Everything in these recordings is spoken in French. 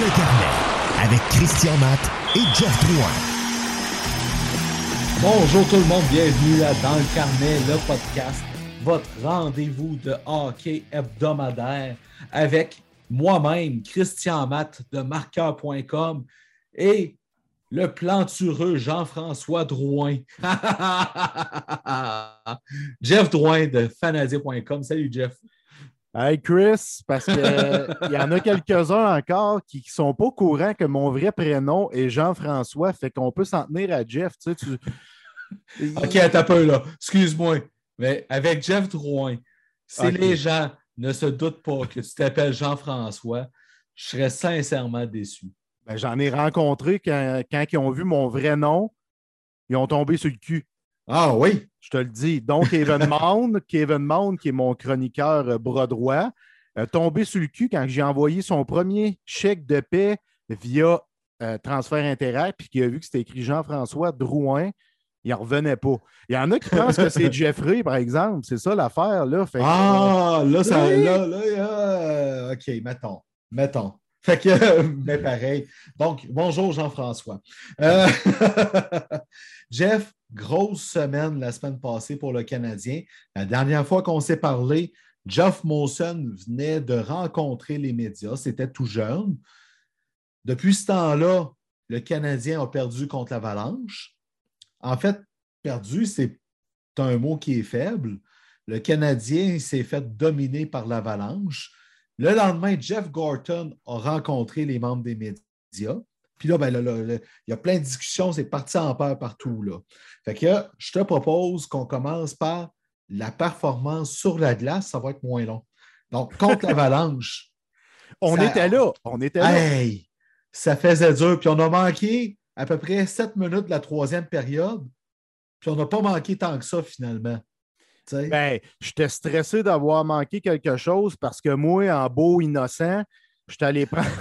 le carnet avec Christian Matt et Jeff Drouin. Bonjour tout le monde, bienvenue à Dans le carnet, le podcast, votre rendez-vous de hockey hebdomadaire avec moi-même, Christian Matt de marqueur.com et le plantureux Jean-François Drouin. Jeff Drouin de fanadier.com. Salut Jeff. Hey Chris, parce qu'il y en a quelques-uns encore qui ne sont pas au courant que mon vrai prénom est Jean-François, fait qu'on peut s'en tenir à Jeff. Tu sais, tu... OK, peu là. Excuse-moi. Mais avec Jeff Drouin, si les gens ne se doutent pas que tu t'appelles Jean-François, je serais sincèrement déçu. Ben, J'en ai rencontré quand, quand ils ont vu mon vrai nom, ils ont tombé sur le cul. Ah oui? Je te le dis. Donc, Kevin Mound, Kevin Mound, qui est mon chroniqueur euh, bras droit, tombé sur le cul quand j'ai envoyé son premier chèque de paix via euh, transfert intérêt, puis qu'il a vu que c'était écrit Jean-François Drouin. Il n'en revenait pas. Il y en a qui pensent que c'est Jeffrey, par exemple. C'est ça l'affaire. Là. Fait que, Ah, là, ça. Oui. Là, là, euh, OK, mettons. Mettons. Fait que, mais pareil. Donc, bonjour Jean-François. Euh, Jeff, grosse semaine la semaine passée pour le Canadien. La dernière fois qu'on s'est parlé, Jeff Molson venait de rencontrer les médias. C'était tout jeune. Depuis ce temps-là, le Canadien a perdu contre l'Avalanche. En fait, perdu, c'est un mot qui est faible. Le Canadien s'est fait dominer par l'Avalanche. Le lendemain, Jeff Gorton a rencontré les membres des médias. Puis là, ben, là, là, là, il y a plein de discussions, c'est parti en peur partout. Là. Fait que je te propose qu'on commence par la performance sur la glace, ça va être moins long. Donc, contre l'Avalanche, on ça- était là. On était là. hey, ça faisait dur. Puis on a manqué à peu près sept minutes de la troisième période. Puis on n'a pas manqué tant que ça finalement. Tu sais? Ben, j'étais stressé d'avoir manqué quelque chose parce que moi, en beau innocent, j'étais allé prendre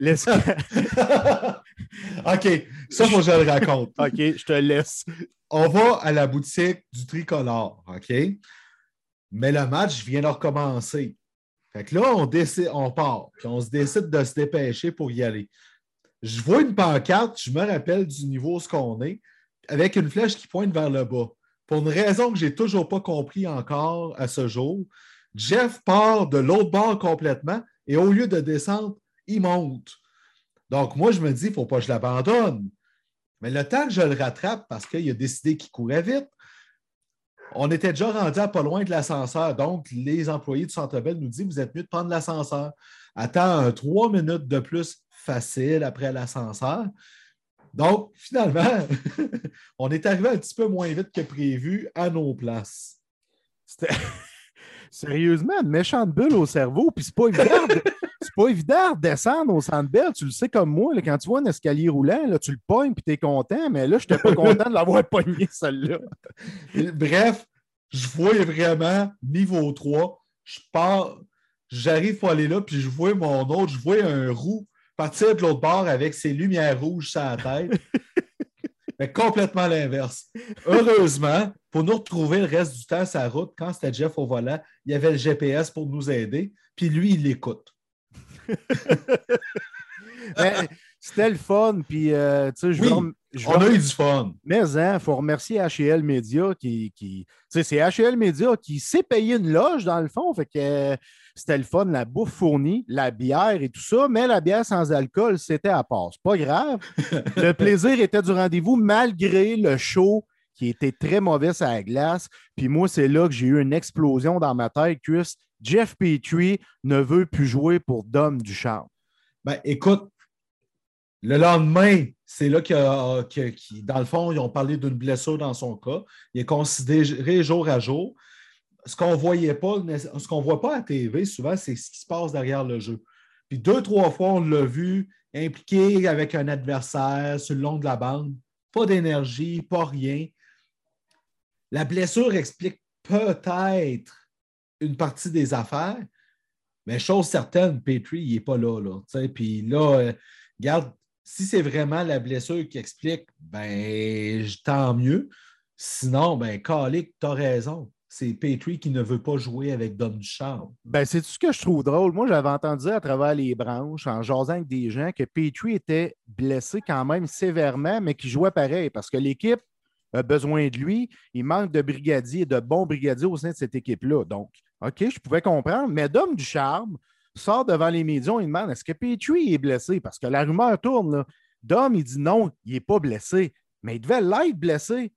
OK, ça, faut que je le raconte. OK, je te laisse. On va à la boutique du tricolore, OK? Mais le match vient de recommencer. Fait que là, on, décide, on part, puis on se décide de se dépêcher pour y aller. Je vois une pancarte, je me rappelle du niveau où ce qu'on est, avec une flèche qui pointe vers le bas. Pour une raison que je n'ai toujours pas compris encore à ce jour, Jeff part de l'autre bord complètement et au lieu de descendre, il monte. Donc, moi, je me dis, il ne faut pas que je l'abandonne. Mais le temps que je le rattrape, parce qu'il a décidé qu'il courait vite, on était déjà rendu à pas loin de l'ascenseur. Donc, les employés du Centre Bell nous disent Vous êtes mieux de prendre l'ascenseur. Attends trois minutes de plus facile après l'ascenseur. Donc, finalement, on est arrivé un petit peu moins vite que prévu à nos places. C'était sérieusement une méchante bulle au cerveau. Puis c'est pas évident. de- C'est pas évident de descendre au centre belle. Tu le sais comme moi, là, quand tu vois un escalier roulant, là, tu le pognes puis tu es content, mais là, je n'étais pas content de l'avoir pogné, celle-là. Bref, je vois vraiment niveau 3. Je pars, j'arrive pour aller là, puis je vois mon autre, je vois un roux partir de l'autre bord avec ses lumières rouges sur la tête. Fait complètement l'inverse. Heureusement, pour nous retrouver le reste du temps sur la route, quand c'était Jeff au volant, il y avait le GPS pour nous aider, puis lui, il l'écoute. Ben, C'était le fun. Puis, euh, tu sais, je Oui, veux rem- On a eu du fun. Mais il faut remercier HL Media qui. qui tu sais, c'est HL Media qui s'est payé une loge dans le fond. Fait que c'était le fun, la bouffe fournie, la bière et tout ça, mais la bière sans alcool, c'était à part. C'est pas grave. le plaisir était du rendez-vous malgré le show qui était très mauvais à la glace. Puis moi, c'est là que j'ai eu une explosion dans ma tête, Chris. Jeff Petrie ne veut plus jouer pour Dom Duchamp. Ben, écoute, le lendemain, c'est là que, euh, que- dans le fond, ils ont parlé d'une blessure dans son cas. Il est considéré jour à jour. Ce qu'on voyait pas, ce qu'on voit pas à TV souvent, c'est ce qui se passe derrière le jeu. Puis deux, trois fois, on l'a vu impliqué avec un adversaire sur le long de la bande. Pas d'énergie, pas rien. La blessure explique peut-être une partie des affaires, mais chose certaine, Petrie, il n'est pas là. là. Puis là, euh, regarde, si c'est vraiment la blessure qui explique, ben tant mieux. Sinon, ben, Calic, tu as raison. C'est Petrie qui ne veut pas jouer avec Dom Ducharme. Ben, c'est ce que je trouve drôle? Moi, j'avais entendu à travers les branches, en jasant avec des gens, que Petrie était blessé quand même sévèrement, mais qu'il jouait pareil parce que l'équipe a besoin de lui. Il manque de brigadiers, de bons brigadiers au sein de cette équipe-là. Donc, OK, je pouvais comprendre, mais Dom Ducharme sort devant les médias, il demande est-ce que Petrie est blessé? Parce que la rumeur tourne. Dom, il dit non, il n'est pas blessé, mais il devait l'être blessé.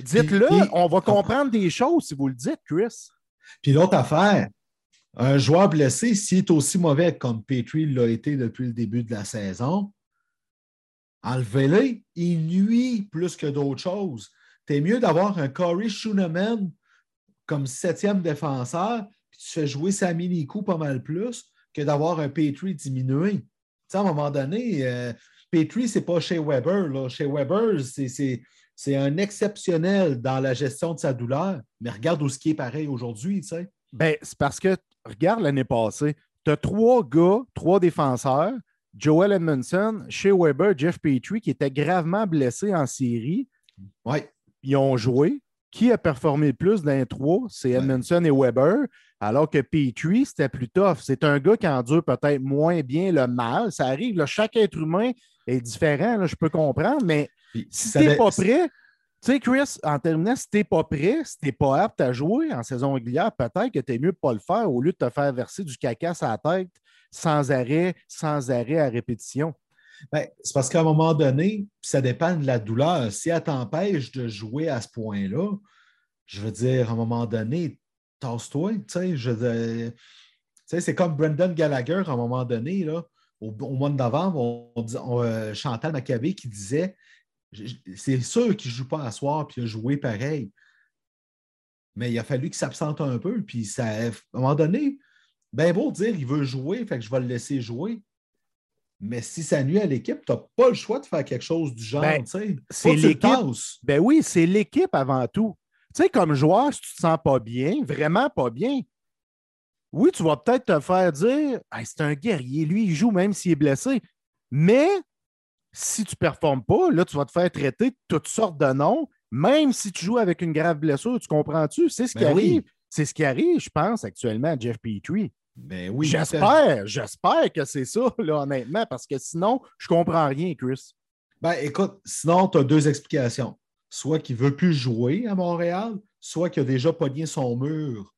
Dites-le, on va comprendre des choses si vous le dites, Chris. Puis l'autre affaire, un joueur blessé, s'il est aussi mauvais comme Petrie l'a été depuis le début de la saison, enlevez-le, il nuit plus que d'autres choses. C'est mieux d'avoir un Corey Schooneman comme septième défenseur, puis tu fais jouer sa mini-coup pas mal plus que d'avoir un Petrie diminué. à un moment donné, euh, Petrie, ce n'est pas chez Weber. Là. Chez Weber, c'est un exceptionnel dans la gestion de sa douleur, mais regarde où ce qui est pareil aujourd'hui. Tu sais. Ben, c'est parce que, regarde l'année passée, tu as trois gars, trois défenseurs, Joel Edmondson, Shea Weber, Jeff Petrie, qui étaient gravement blessés en série. Ouais. Ils ont joué. Qui a performé le plus d'un trois? C'est Edmondson et Weber. Alors que Petrie, c'était plus tough. C'est un gars qui endure peut-être moins bien le mal. Ça arrive. Là, chaque être humain est différent. Là, je peux comprendre. Mais si tu n'es pas prêt, tu sais, Chris, en terminant, si tu n'es pas prêt, si tu n'es pas apte à jouer en saison régulière, peut-être que tu es mieux de pas le faire au lieu de te faire verser du caca sur la tête sans arrêt, sans arrêt à répétition. Ben, c'est parce qu'à un moment donné, ça dépend de la douleur. Si elle t'empêche de jouer à ce point-là, je veux dire, à un moment donné, tasse-toi. C'est comme Brendan Gallagher, à un moment donné, là, au, mois de novembre, on, euh, Chantal Maccabé qui disait c'est sûr qu'il ne joue pas à soir puis il a joué pareil. Mais il a fallu qu'il s'absente un peu. Puis ça, à un moment donné, ben beau dire il veut jouer, fait que je vais le laisser jouer. Mais si ça nuit à l'équipe, tu n'as pas le choix de faire quelque chose du genre. Ben, c'est l'équipe. Ben oui, c'est l'équipe avant tout. Tu sais, comme joueur, si tu ne te sens pas bien, vraiment pas bien, oui, tu vas peut-être te faire dire c'est un guerrier, lui, il joue même s'il est blessé. Mais si tu ne performes pas, là, tu vas te faire traiter de toutes sortes de noms, même si tu joues avec une grave blessure, tu comprends-tu? C'est ce qui ben arrive. C'est ce qui arrive, je pense, actuellement à Jeff Petrie. Ben oui. J'espère, j'espère que c'est ça, là, honnêtement, parce que sinon, je comprends rien, Chris. Ben écoute, sinon, tu as deux explications. Soit qu'il ne veut plus jouer à Montréal, soit qu'il a déjà pogné son mur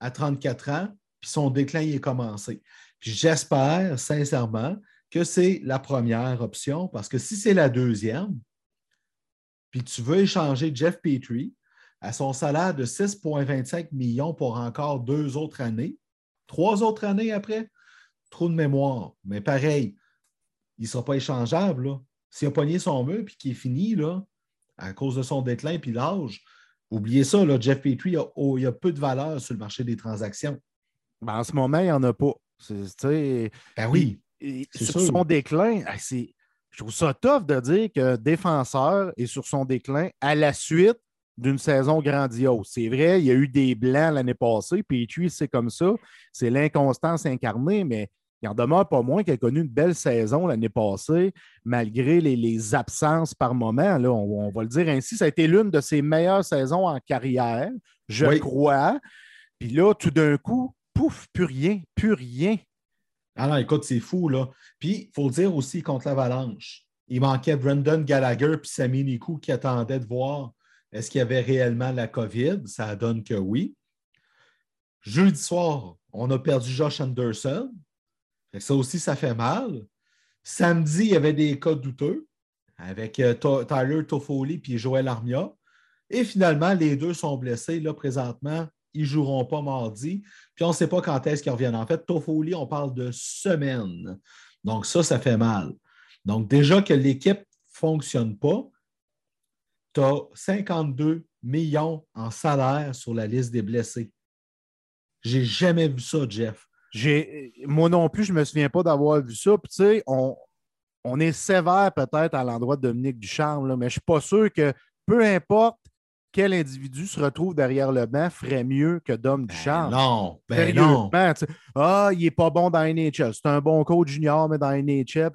à 34 ans, puis son déclin est commencé. Puis j'espère sincèrement que c'est la première option, parce que si c'est la deuxième, puis tu veux échanger Jeff Petrie à son salaire de 6,25 millions pour encore deux autres années, trois autres années après, trop de mémoire. Mais pareil, il ne sera pas échangeable. S'il a pogné son mur puis qu'il est fini là, à cause de son déclin puis l'âge, oubliez ça, là, Jeff Petrie, il y a peu de valeur sur le marché des transactions. Ben, en ce moment, il n'y en a pas. Ben oui. Sur son déclin, je trouve ça tough de dire que défenseur est sur son déclin à la suite d'une saison grandiose. C'est vrai, il y a eu des blancs l'année passée, puis c'est comme ça. C'est l'inconstance incarnée, mais il en demeure pas moins qu'il a connu une belle saison l'année passée, malgré les, absences par moment. Là, on, va le dire ainsi. Ça a été l'une de ses meilleures saisons en carrière, je crois. Puis là, tout d'un coup, pouf, plus rien, plus rien. Alors, écoute, c'est fou, là. Puis, il faut dire aussi contre l'Avalanche, il manquait Brendan Gallagher puis Sami Nikou qui attendait de voir est-ce qu'il y avait réellement la COVID? Ça donne que oui. Jeudi soir, on a perdu Josh Anderson. Ça aussi, ça fait mal. Samedi, il y avait des cas douteux avec euh, Tyler Toffoli et Joël Armia. Et finalement, les deux sont blessés. Là, présentement, ils ne joueront pas mardi. Puis on ne sait pas quand est-ce qu'ils reviennent. En fait, Toffoli, on parle de semaines. Donc, ça, ça fait mal. Donc, déjà que l'équipe ne fonctionne pas, tu as 52 millions en salaire sur la liste des blessés. J'ai jamais vu ça, Jeff. Moi non plus, je ne me souviens pas d'avoir vu ça. Puis, tu sais, on, on est sévère peut-être à l'endroit de Dominique Ducharme, là, mais je ne suis pas sûr que peu importe quel individu se retrouve derrière le banc ferait mieux que Dom ben Ducharme. non, ben non. Ah, il n'est pas bon dans NHL. C'est un bon coach junior, mais dans NHL,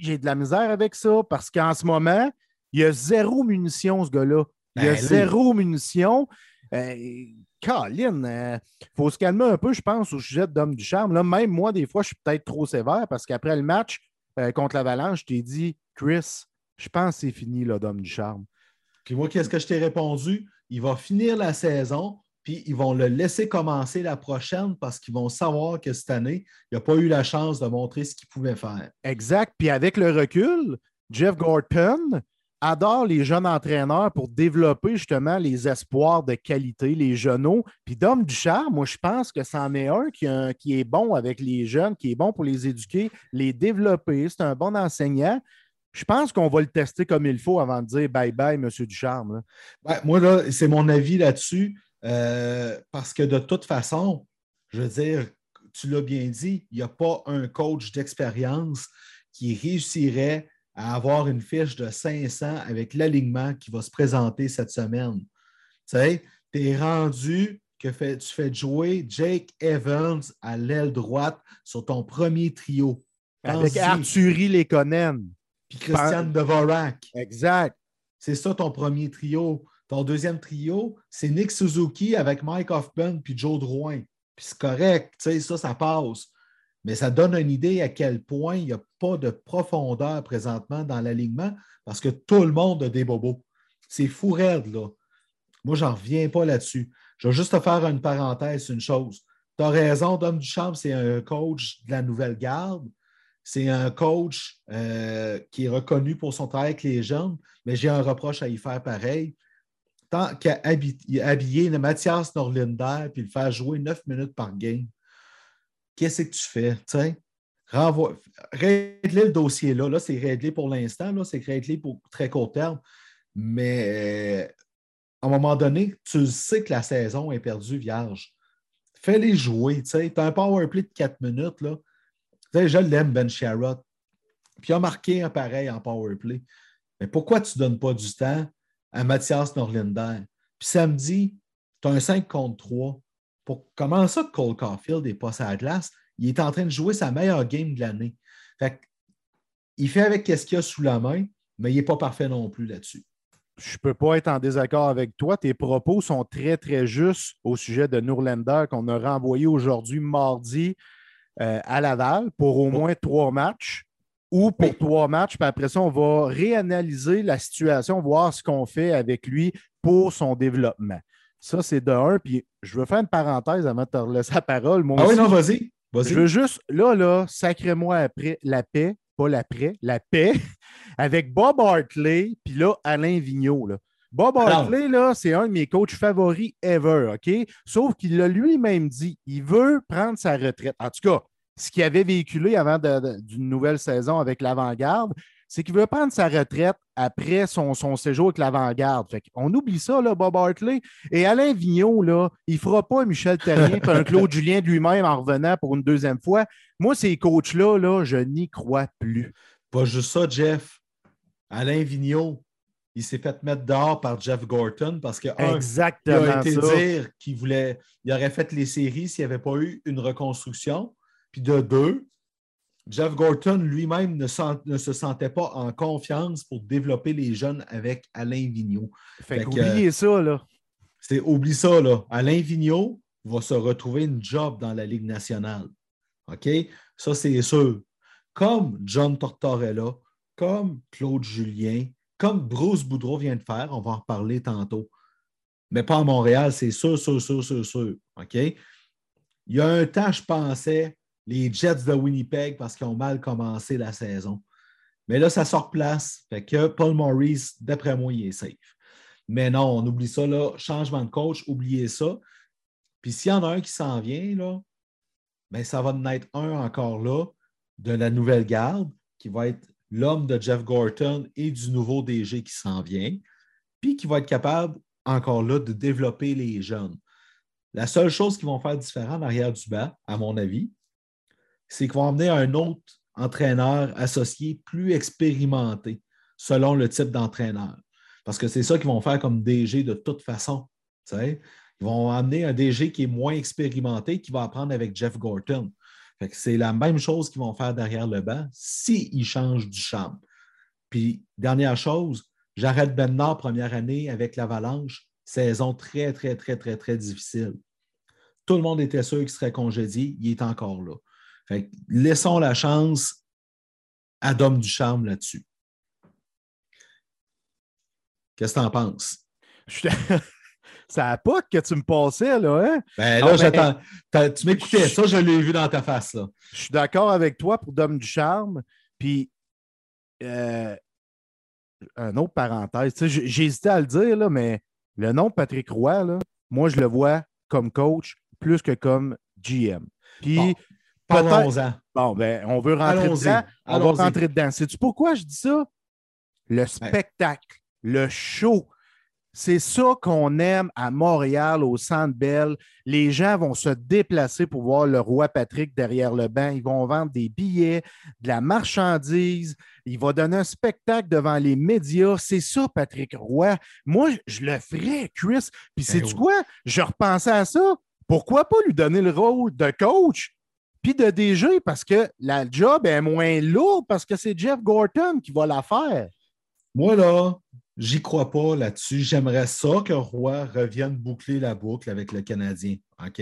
J'ai de la misère avec ça parce qu'en ce moment, il y a zéro munition, ce gars-là. Il y a Ben, zéro munition. Euh, Colin, il faut se calmer un peu, je pense, au sujet d'Homme du Charme. Là, même moi, des fois, je suis peut-être trop sévère parce qu'après le match euh, contre l'Avalanche, je t'ai dit, Chris, je pense que c'est fini, là, d'Homme du Charme. Puis moi, qu'est-ce que je t'ai répondu? Il va finir la saison, puis ils vont le laisser commencer la prochaine parce qu'ils vont savoir que cette année, il n'a pas eu la chance de montrer ce qu'il pouvait faire. Exact. Puis avec le recul, Jeff Gorton adore les jeunes entraîneurs pour développer justement les espoirs de qualité, les jeunes. Puis Dom Ducharme, moi, je pense que c'en est un qui, a- qui est bon avec les jeunes, qui est bon pour les éduquer, les développer. C'est un bon enseignant. Je pense qu'on va le tester comme il faut avant de dire bye-bye, M. Ducharme. là. Ouais, moi, là, c'est mon avis là-dessus. euh, parce que de toute façon, je veux dire, tu l'as bien dit, il n'y a pas un coach d'expérience qui réussirait à avoir une fiche de 500 avec l'alignement qui va se présenter cette semaine. Tu sais, tu es rendu que fait- tu fais jouer Jake Evans à l'aile droite sur ton premier trio. Avec. Arthurie Lekonen. Puis Christian Devorak. Exact. C'est ça ton premier trio. Ton deuxième trio, c'est Nick Suzuki avec Mike Hoffman puis Joe Drouin. Puis c'est correct, tu sais, ça, ça passe. Mais ça donne une idée à quel point il n'y a pas de profondeur présentement dans l'alignement parce que tout le monde a des bobos. C'est fou raide, là. Moi, j'en reviens pas là-dessus. Je vais juste te faire une parenthèse, une chose. Tu as raison, Dom Duchamp, c'est un coach de la nouvelle garde. C'est un coach euh, qui est reconnu pour son travail avec les jeunes, mais j'ai un reproche à y faire pareil. Tant qu'à habi- habiller le Mathias Norlinder puis le faire jouer neuf minutes par game, qu'est-ce que tu fais? tu sais? Renvoie, le dossier là. C'est réglé pour l'instant. là, C'est réglé pour très court terme. Mais euh, à un moment donné, tu sais que la saison est perdue vierge. Fais-les jouer. Tu as un power de 4 minutes. Sais, je l'aime, Ben Sherrod. Puis il a marqué un pareil en power play. Mais pourquoi tu ne donnes pas du temps à Mathias Norlinder? Puis samedi, tu as un 5 contre 3. Pour, comment ça que Cole Caulfield n'est pas sur la glace? Il est en train de jouer sa meilleure game de l'année. Fait il fait avec ce qu'il a sous la main, mais il n'est pas parfait non plus là-dessus. je ne peux pas être en désaccord avec toi. Tes propos sont très, très justes au sujet de Nourlander qu'on a renvoyé aujourd'hui, mardi, euh, à Laval pour au moins trois matchs ou pour Oui. trois matchs. Puis après ça, on va réanalyser la situation, voir ce qu'on fait avec lui pour son développement. Ça, c'est de un. Puis je veux faire une parenthèse avant de te laisser la parole. Moi Ah oui, non, vas-y. Vas-y. je veux juste, là, là, sacrez-moi après la paix, pas l'après, la paix, avec Bob Hartley, puis là, Alain Vigneault. Là. Bob. Hartley, là, c'est un de mes coachs favoris ever, OK? Sauf qu'il l'a lui-même dit, il veut prendre sa retraite. En tout cas, ce qu'il avait véhiculé avant d'une nouvelle saison avec l'avant-garde, c'est qu'il veut prendre sa retraite après son, son séjour avec l'avant-garde. Fait on oublie ça, là, Bob Hartley. Et Alain Vigneault, là, il ne fera pas un Michel Terrien et un Claude Julien de lui-même en revenant pour une deuxième fois. Moi, ces coachs-là, là, je n'y crois plus. Pas juste ça, Jeff. Alain Vigneault, il s'est fait mettre dehors par Jeff Gorton parce que, un, il a été ça. dire qu'il voulait, il aurait fait les séries s'il n'y avait pas eu une reconstruction. Puis de deux, Jeff Gorton lui-même ne, sent- ne se sentait pas en confiance pour développer les jeunes avec Alain Vigneault. Fait Fait qu'oubliez ça, là. C'est, oublie ça, là. Alain Vigneault va se retrouver une job dans la Ligue nationale. OK? Ça, c'est sûr. Comme John Tortorella, comme Claude Julien, comme Bruce Boudreau vient de faire, on va en reparler tantôt. Mais pas à Montréal, c'est sûr, sûr, sûr, sûr, sûr. OK? Il y a un temps, je pensais, les Jets de Winnipeg parce qu'ils ont mal commencé la saison. Mais là, ça sort place. Fait que Paul Maurice, d'après moi, il est safe. Mais non, on oublie ça, là. Changement de coach, oubliez ça. Puis s'il y en a un qui s'en vient, là, ben, ça va en être un encore là de la nouvelle garde qui va être l'homme de Jeff Gorton et du nouveau DG qui s'en vient, puis qui va être capable encore là de développer les jeunes. La seule chose qu'ils vont faire différent en arrière du bas, à mon avis, c'est qu'ils vont emmener un autre entraîneur associé plus expérimenté selon le type d'entraîneur. Parce que c'est ça qu'ils vont faire comme DG de toute façon. Ils vont amener un DG qui est moins expérimenté, qui va apprendre avec Jeff Gorton. C'est la même chose qu'ils vont faire derrière le banc s'ils changent du champ. Puis, dernière chose, Jared Bennard, première année avec l'Avalanche, saison très, très, très, très, très difficile. Tout le monde était sûr qu'il serait congédié. Il est encore là. laissons la chance à Dom Ducharme là-dessus. Qu'est-ce que tu en penses? Ça a pas que tu me passais, là, hein? Ben là, j'attends. Tu m'écoutais, ça, je l'ai vu dans ta face, là. Je suis d'accord avec toi pour Dom Ducharme. Puis, euh, un autre parenthèse, j'hésitais à le dire, là, mais le nom de Patrick Roy, là, moi, je le vois comme coach plus que comme GM. Puis, parlons-en. Bon, ben, on veut rentrer dedans. On va rentrer dedans. Sais-tu pourquoi je dis ça? Le spectacle, le show, c'est ça qu'on aime à Montréal, au Centre Bell. Les gens vont se déplacer pour voir le roi Patrick derrière le banc. Ils vont vendre des billets, de la marchandise. Il va donner un spectacle devant les médias. C'est ça, Patrick Roy. Moi, je le ferais, Chris. Puis, c'est ben du quoi? Je repensais à ça. Pourquoi pas lui donner le rôle de coach? Puis de DG, parce que la job est moins lourde, parce que c'est Jeff Gorton qui va la faire. Moi, là, J'y crois pas là-dessus. J'aimerais ça que Roy revienne boucler la boucle avec le Canadien. OK?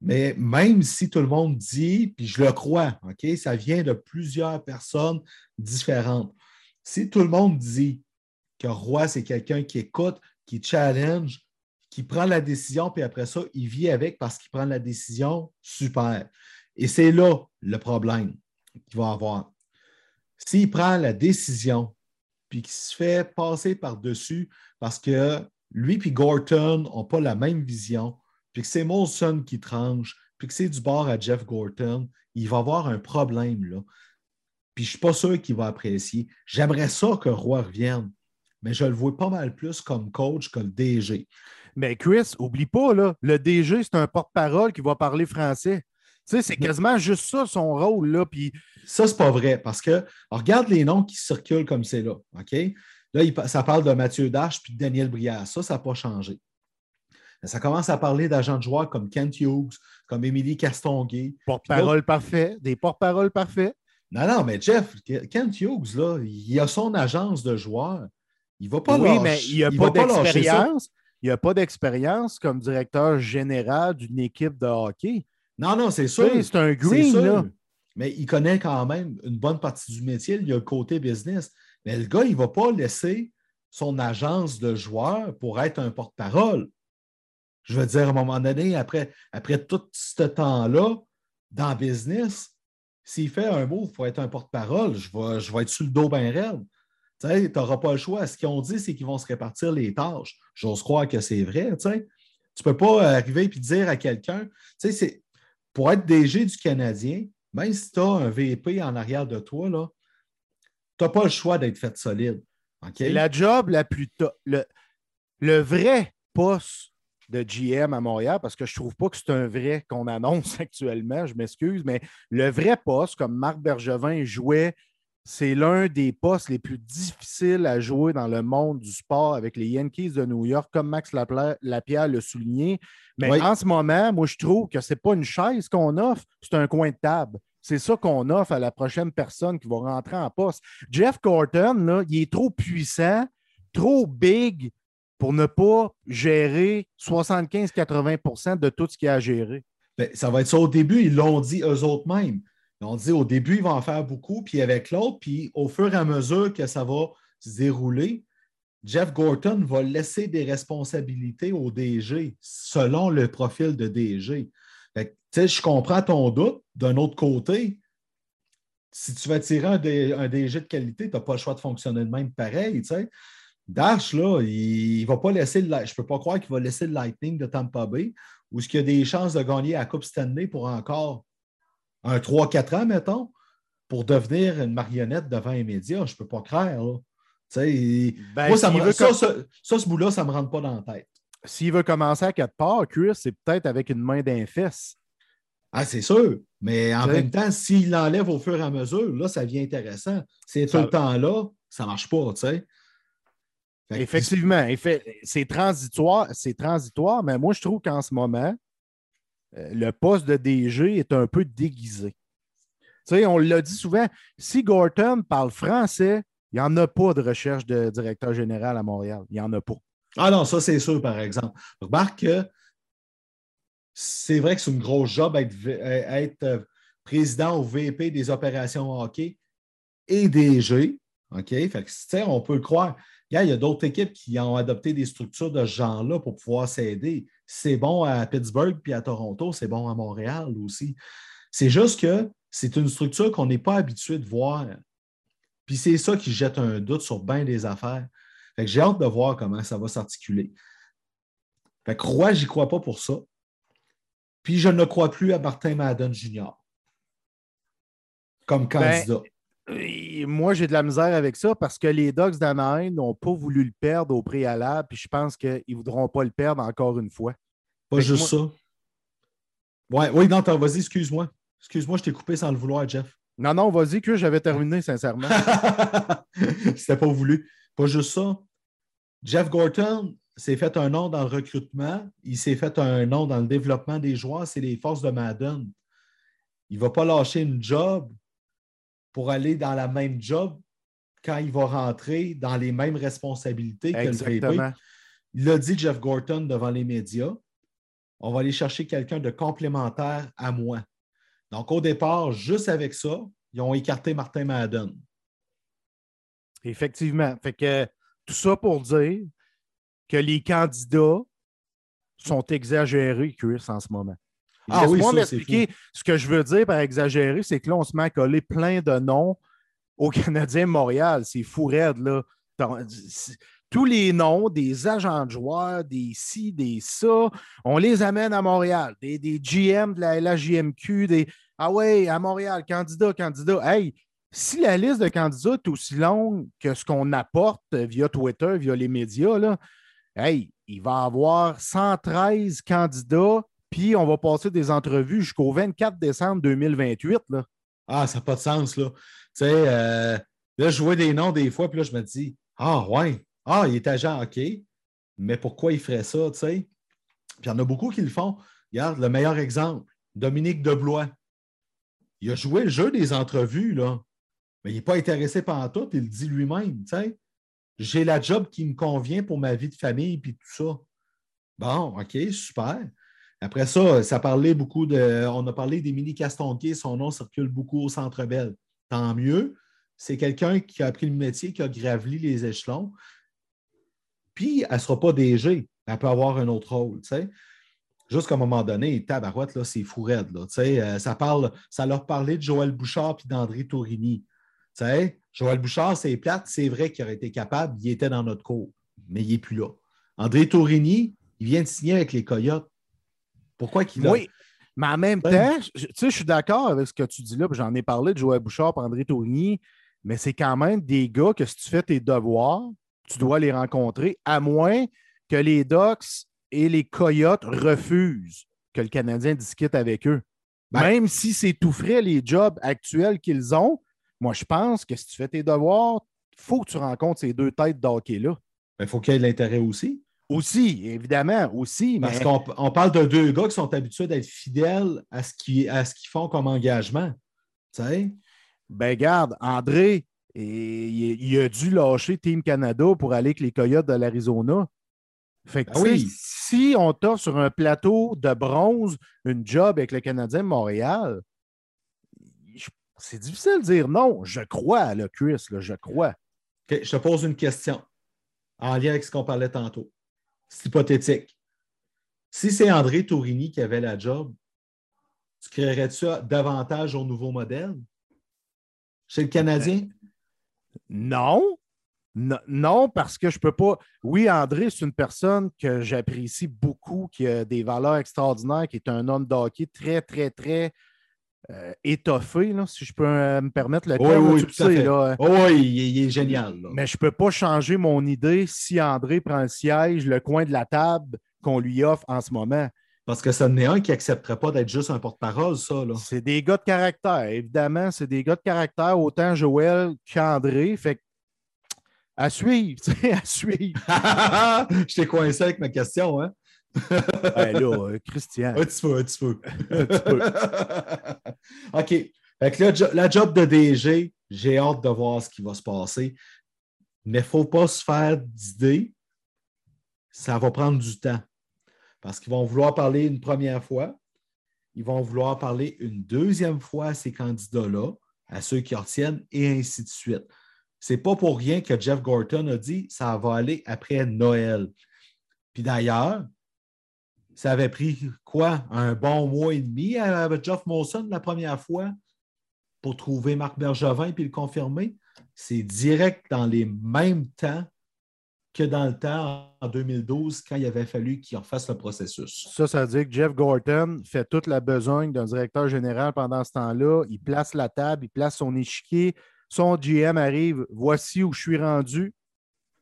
Mais même si tout le monde dit, puis je le crois, OK, ça vient de plusieurs personnes différentes. Si tout le monde dit que Roy, c'est quelqu'un qui écoute, qui challenge, qui prend la décision, puis après ça, il vit avec parce qu'il prend la décision, super. Et c'est là le problème qu'il va avoir. S'il prend la décision, puis qui se fait passer par-dessus parce que lui et Gorton n'ont pas la même vision, puis que c'est Molson qui tranche, puis que c'est du bord à Jeff Gorton, il va avoir un problème là. Puis je ne suis pas sûr qu'il va apprécier. J'aimerais ça que Roy revienne, mais je le vois pas mal plus comme coach que le DG. Mais Chris, oublie pas, là, le DG, c'est un porte-parole qui va parler français. Sais, c'est quasiment juste ça son rôle. Là, puis... Ça, c'est pas vrai parce que regarde les noms qui circulent comme c'est là. OK? Là, ça parle de Mathieu Dash puis de Daniel Brière. Ça, ça n'a pas changé. Ça commence à parler d'agents de joueurs comme Kent Hughes, comme Émilie Castonguay. Porte-parole parfait, des porte-paroles parfaits. Non, non, mais Jeff, Kent Hughes, là, il a son agence de joueurs. Il ne va pas Oui, mais il n'y a pas d'expérience. Il n'y a pas d'expérience comme directeur général d'une équipe de hockey. Non, non, c'est sûr. C'est un green, là. Mais il connaît quand même une bonne partie du métier. Il y a le côté business. Mais le gars, il ne va pas laisser son agence de joueurs pour être un porte-parole. Je veux dire, à un moment donné, après, après tout ce temps-là, dans le business, s'il fait un mot pour être un porte-parole, je vais, je vais être sur le dos bien raide. Tu n'auras pas le choix. Ce qu'ils ont dit, c'est qu'ils vont se répartir les tâches. J'ose croire que c'est vrai. Tu ne peux pas arriver et dire à quelqu'un, c'est pour être DG du Canadien, même si tu as un VP en arrière de toi, tu n'as pas le choix d'être fait solide. La job la plus. Le, le vrai poste de GM à Montréal, parce que je ne trouve pas que c'est un vrai qu'on annonce actuellement, je m'excuse, mais le vrai poste, comme Marc Bergevin jouait c'est l'un des postes les plus difficiles à jouer dans le monde du sport avec les Yankees de New York, comme Max Lapierre l'a souligné. Mais en ce moment, moi, je trouve que ce n'est pas une chaise qu'on offre, c'est un coin de table. C'est ça qu'on offre à la prochaine personne qui va rentrer en poste. Jeff Corton, il est trop puissant, trop big pour ne pas gérer 75-80% de tout ce qu'il a à gérer. Ben, ça va être ça au début, ils l'ont dit eux autres mêmes. On dit au début, il va en faire beaucoup, puis avec l'autre, puis au fur et à mesure que ça va se dérouler, Jeff Gorton va laisser des responsabilités au DG selon le profil de DG. je comprends ton doute. D'un autre côté, si tu vas tirer un, DG de qualité, tu n'as pas le choix de fonctionner de même pareil. Dash, là, il va pas laisser le, Je ne peux pas croire qu'il va laisser le Lightning de Tampa Bay ou est-ce qu'il y a des chances de gagner la Coupe Stanley pour encore un 3-4 ans, mettons, pour devenir une marionnette devant les médias. Je ne peux pas croire. Ben, moi, ça, ce bout-là, ça ne me rentre pas dans la tête. S'il veut commencer à quatre parts, Chris, c'est peut-être avec une main d'un fesse. Ah, c'est sûr. Mais en même temps, s'il l'enlève au fur et à mesure, là, ça devient intéressant. C'est tout le temps là, ça ne marche pas, tu sais. Effectivement, c'est transitoire, c'est transitoire, mais moi, je trouve qu'en ce moment, le poste de DG est un peu déguisé. Tu sais, on l'a dit souvent, si Gorton parle français, Il n'y en a pas de recherche de directeur général à Montréal. Il n'y en a pas. Ah non, ça, c'est sûr, par exemple. Remarque que c'est vrai que c'est une grosse job être, être euh, président ou VP des opérations hockey et DG. OK? Fait que, on peut le croire. Il y a d'autres équipes qui ont adopté des structures de ce genre-là pour pouvoir s'aider. C'est bon à Pittsburgh puis à Toronto, c'est bon à Montréal aussi. C'est juste que c'est une structure qu'on n'est pas habitué de voir. Puis c'est ça qui jette un doute sur bien des affaires. Fait que j'ai hâte de voir comment ça va s'articuler. Fait que Roy, j'y crois pas pour ça. Puis je ne crois plus à Martin Madden Jr. comme ben, moi, j'ai de la misère avec ça parce que les Dogs d'Anaheim n'ont pas voulu le perdre au préalable, puis je pense qu'ils ne voudront pas le perdre encore une fois. Pas juste ça. Ouais, oui, non, vas-y, excuse-moi. Excuse-moi, je t'ai coupé sans le vouloir, Jeff. Non, non, vas-y, que j'avais terminé, sincèrement. C'était pas voulu. Pas juste ça. Jeff Gorton s'est fait un nom dans le recrutement. Il s'est fait un nom dans le développement des joueurs. C'est les forces de Madden. Il ne va pas lâcher une job pour aller dans la même job quand il va rentrer dans les mêmes responsabilités que le VP. Il l'a dit, Jeff Gorton, devant les médias. On va aller chercher quelqu'un de complémentaire à moi. Donc, au départ, juste avec ça, ils ont écarté Martin Madden. Effectivement. Fait que tout ça pour dire que les candidats sont exagérés, Chris, en ce moment. Ah, oui, moi m'expliquer ce que je veux dire par exagéré, c'est que là, on se met à coller plein de noms aux Canadiens Montréal. C'est fou raide, là. Tous les noms des agents de joueurs, des ci, des ça, on les amène à Montréal. Des, des GM de la LHJMQ, des Ah ouais, à Montréal, candidat, candidat. Hey, si la liste de candidats est aussi longue que ce qu'on apporte via Twitter, via les médias, là, hey, il va y avoir 113 candidats, puis on va passer des entrevues jusqu'au 24 décembre 2028. Là. Ah, ça n'a pas de sens, là. Tu sais, euh, là, je vois des noms des fois, puis là, je me dis, ah, ouais, ah, il est agent OK, mais pourquoi il ferait ça, tu sais? Puis il y en a beaucoup qui le font. Regarde, le meilleur exemple, Dominique Deblois. Il a joué le jeu des entrevues, là mais il n'est pas intéressé par tout, il le dit lui-même. J'ai la job qui me convient pour ma vie de famille et tout ça. Bon, OK, super. Après ça, ça parlait beaucoup de. On a parlé des mini Castonquiers, son nom circule beaucoup au centre Bell. Tant mieux. C'est quelqu'un qui a appris le métier, qui a graveli les échelons. Puis, elle ne sera pas DG. Elle peut avoir un autre rôle. sais. Jusqu'à un moment donné, tabarouette, là, c'est fou raide. Là, euh, ça, parle, ça leur parlait de Joël Bouchard et d'André Tourigny. Tu sais, Joël Bouchard, c'est plate, c'est vrai qu'il aurait été capable, il était dans notre cours, mais il n'est plus là. André Tourigny, il vient de signer avec les Coyotes. Pourquoi qu'il a. Oui, mais en même temps, tu sais, je suis d'accord avec ce que tu dis là, j'en ai parlé de Joël Bouchard André Tourigny, mais c'est quand même des gars que si tu fais tes devoirs, tu dois les rencontrer, à moins que les Ducks et les Coyotes refusent que le Canadien discute avec eux. Ben même si c'est tout frais les jobs actuels qu'ils ont, moi, je pense que si tu fais tes devoirs, il faut que tu rencontres ces deux têtes d'hockey-là. Il faut qu'il y ait de l'intérêt aussi. Aussi, évidemment, aussi. Parce qu'on parle de deux gars qui sont habitués d'être fidèles à ce qu'ils font comme engagement. Tu sais? Ben, garde, André, il, a dû lâcher Team Canada pour aller avec les Coyotes de l'Arizona. Fait que, ben si on t'offre sur un plateau de bronze une job avec le Canadien de Montréal, c'est difficile de dire non. Je crois, là, Chris, je crois. je te pose une question en lien avec ce qu'on parlait tantôt. C'est hypothétique. Si c'est André Tourigny qui avait la job, tu créerais-tu davantage au nouveau modèle? Chez le Canadien? Non. Non, parce que je ne peux pas. Oui, André, c'est une personne que j'apprécie beaucoup, qui a des valeurs extraordinaires, qui est un homme d'hockey très, très, très euh, étoffé, si je peux euh, me permettre le terme. Oui, oui, là, oui il, est génial. Mais je ne peux pas changer mon idée si André prend le siège, le coin de la table qu'on lui offre en ce moment. Parce que ce n'est un qui n'accepterait pas d'être juste un porte-parole, ça. C'est des gars de caractère, évidemment. C'est des gars de caractère, autant Joël qu'André. Fait à suivre, à suivre. je t'ai coincé avec ma question, hein? là, euh, Christian. Un petit peu, un petit peu. OK. Fait que là, la job de DG, j'ai hâte de voir ce qui va se passer. Mais il ne faut pas se faire d'idées. Ça va prendre du temps. Parce qu'ils vont vouloir parler une première fois. Ils vont vouloir parler une deuxième fois à ces candidats-là, à ceux qui retiennent, et ainsi de suite. C'est pas pour rien que Jeff Gorton a dit ça va aller après Noël. Puis d'ailleurs, ça avait pris quoi? Un bon mois et demi avec Jeff Molson la première fois pour trouver Marc Bergevin et le confirmer? C'est direct dans les mêmes temps que dans le temps en 2012 quand il avait fallu qu'il refasse le processus. Ça, ça veut dire que Jeff Gorton fait toute la besogne d'un directeur général pendant ce temps-là. Il place la table, il place son échiquier, son GM arrive, voici où je suis rendu.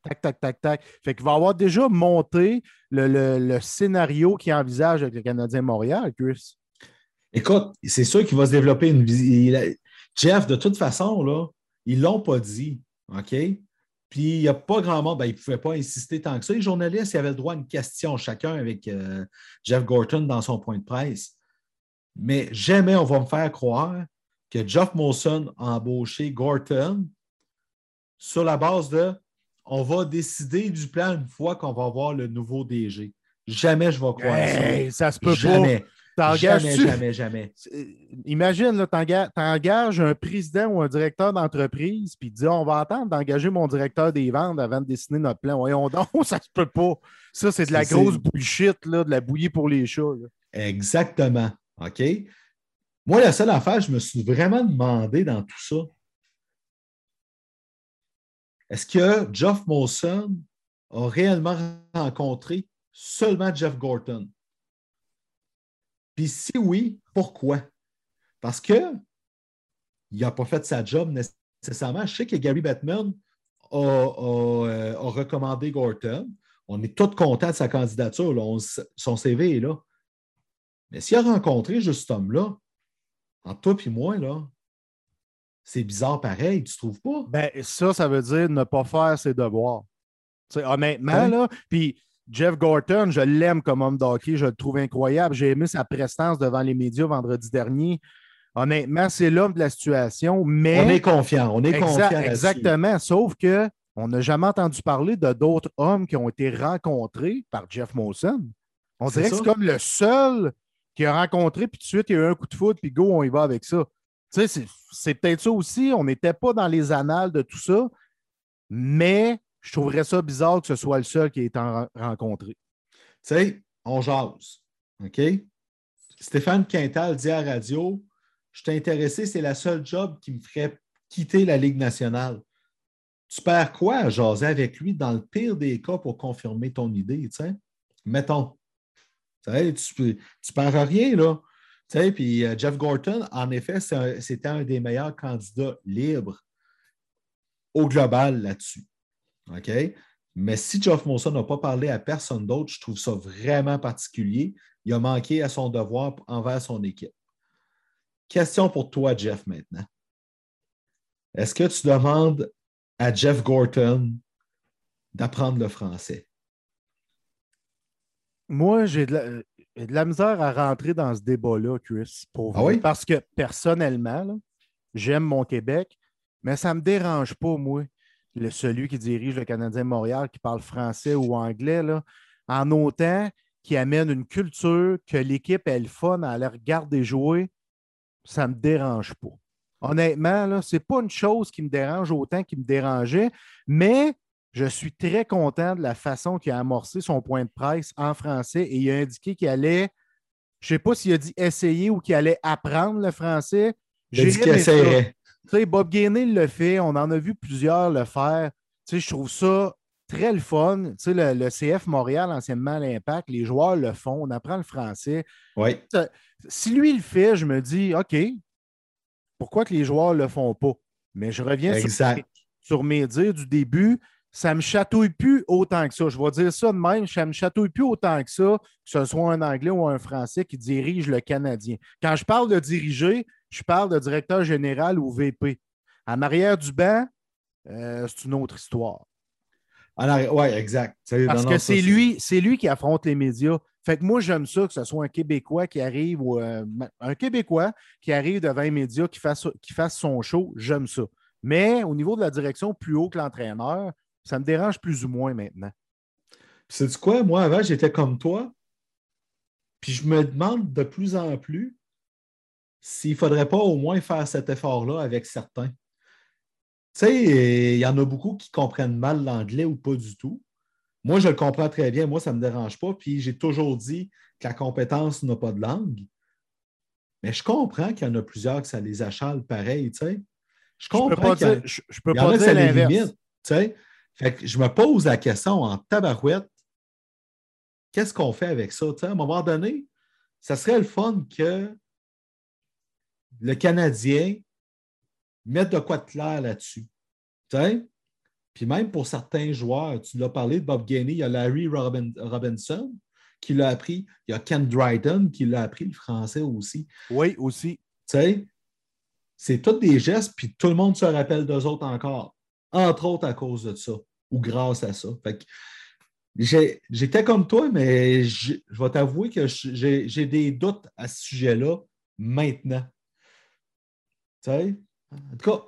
Tac, tac, tac, tac. Fait qu'il va avoir déjà monté le, scénario qu'il envisage avec le Canadien Montréal, Chris. Écoute, c'est sûr qu'il va se développer une visite. Jeff, de toute façon, là, ils ne l'ont pas dit. OK? Puis il n'y a pas grand monde, ben, ils ne pouvaient pas insister tant que ça. Les journalistes, ils avaient le droit à une question chacun avec euh, Jeff Gorton dans son point de presse. Mais jamais on va me faire croire que Jeff Molson a embauché Gorton sur la base de on va décider du plan une fois qu'on va voir le nouveau DG. Jamais je vais croire ça. Ça se peut jamais. pas. Jamais, jamais, jamais. Imagine, tu engages un président ou un directeur d'entreprise, puis dis on va attendre d'engager mon directeur des ventes avant de dessiner notre plan. Voyons donc, ça se peut pas. Ça, c'est de la grosse bullshit, là, de la bouillie pour les chats. Exactement. OK? Moi, la seule affaire, je me suis vraiment demandé dans tout ça, est-ce que Jeff Molson a réellement rencontré seulement Jeff Gorton? Puis si oui, pourquoi? Parce qu'il n'a pas fait sa job nécessairement. Je sais que Gary Bettman a, euh, recommandé Gorton. On est tous contents de sa candidature. son CV est là. Mais s'il a rencontré juste cet homme-là, entre toi et moi, là, c'est bizarre pareil, tu trouves pas? Ben, ça, ça veut dire ne pas faire ses devoirs. honnêtement, là, puis Jeff Gorton, je l'aime comme homme d'hockey, je le trouve incroyable. J'ai aimé sa prestance devant les médias vendredi dernier. Honnêtement, c'est l'homme de la situation, mais. On est confiant, on est confiant. Exactement, sauf que on n'a jamais entendu parler de d'autres hommes qui ont été rencontrés par Jeff Molson. On dirait que c'est comme le seul qui a rencontré, puis tout de suite, il y a eu un coup de foot, puis go, on y va avec ça. Tu sais, c'est peut-être ça aussi. On n'était pas dans les annales de tout ça, mais je trouverais ça bizarre que ce soit le seul qui ait été rencontré. Tu sais, on jase. Stéphane Quintal dit à radio Je t'ai intéressé, c'est la seule job qui me ferait quitter la Ligue nationale. Tu perds quoi à jaser avec lui dans le pire des cas pour confirmer ton idée? Tu sais? Mettons. Tu ne perds rien, là puis euh, Jeff Gorton, en effet, c'était un, des meilleurs candidats libres au global là-dessus. OK? Mais si Jeff Molson n'a pas parlé à personne d'autre, je trouve ça vraiment particulier. Il a manqué à son devoir envers son équipe. Question pour toi, Jeff, maintenant. Est-ce que tu demandes à Jeff Gorton d'apprendre le français? Moi, j'ai de la de la misère à rentrer dans ce débat-là, Chris, pour ah Parce que personnellement, j'aime mon Québec, mais ça ne me dérange pas, moi, le, celui qui dirige le Canadien Montréal, qui parle français ou anglais, là, en autant qui amène une culture, que l'équipe est le fun à aller regarder jouer, ça ne me dérange pas. Honnêtement, ce n'est pas une chose qui me dérange autant qu'il me dérangeait, mais je suis très content de la façon qu'il a amorcé son point de presse en français et il a indiqué qu'il allait, je ne sais pas s'il a dit essayer ou qu'il allait apprendre le français. J'ai dit qu'il essayerait. Bob Gainey le fait, on en a vu plusieurs le faire. je trouve ça très le fun. le, le, CF Montréal, anciennement l'Impact, les joueurs le font, on apprend le français. Oui. Si lui le fait, je me dis, OK, pourquoi que les joueurs ne le font pas? Mais je reviens sur, sur, mes dires du début ça ne me chatouille plus autant que ça. Je vais dire ça de même, ça ne me chatouille plus autant que ça, que ce soit un Anglais ou un Français qui dirige le Canadien. Quand je parle de diriger, je parle de directeur général ou VP. En arrière du banc, euh, c'est une autre histoire. Oui, exact. Parce que c'est lui, c'est lui qui affronte les médias. Fait que moi, j'aime ça que ce soit un Québécois qui arrive ou euh, un Québécois qui arrive devant les médias, qui fasse, qui fasse son show. J'aime ça. Mais au niveau de la direction plus haut que l'entraîneur, Ça me dérange plus ou moins maintenant. C'est du quoi? Moi, avant, j'étais comme toi. Puis je me demande de plus en plus s'il ne faudrait pas au moins faire cet effort-là avec certains. Tu sais, il y en a beaucoup qui comprennent mal l'anglais ou pas du tout. Moi, je le comprends très bien. Moi, ça ne me dérange pas. Puis j'ai toujours dit que la compétence n'a pas de langue. Mais je comprends qu'il y en a plusieurs que ça les achale pareil, tu sais. Je comprends qu'il je, peux pas dire l'inverse. Fait que je me pose la question en tabarouette, qu'est-ce qu'on fait avec ça? à un moment donné, ça serait le fun que le Canadien mette de quoi de clair là-dessus. Puis même pour certains joueurs, tu l'as parlé de Bob Gainey, il y a Larry Robinson qui l'a appris, il y a Ken Dryden qui l'a appris, le français aussi. Oui, aussi. c'est tous des gestes, puis tout le monde se rappelle d'eux autres encore, entre autres à cause de ça ou grâce à ça. J'étais comme toi, mais je, vais t'avouer que j'ai des doutes à ce sujet-là maintenant. Tu sais? En tout cas,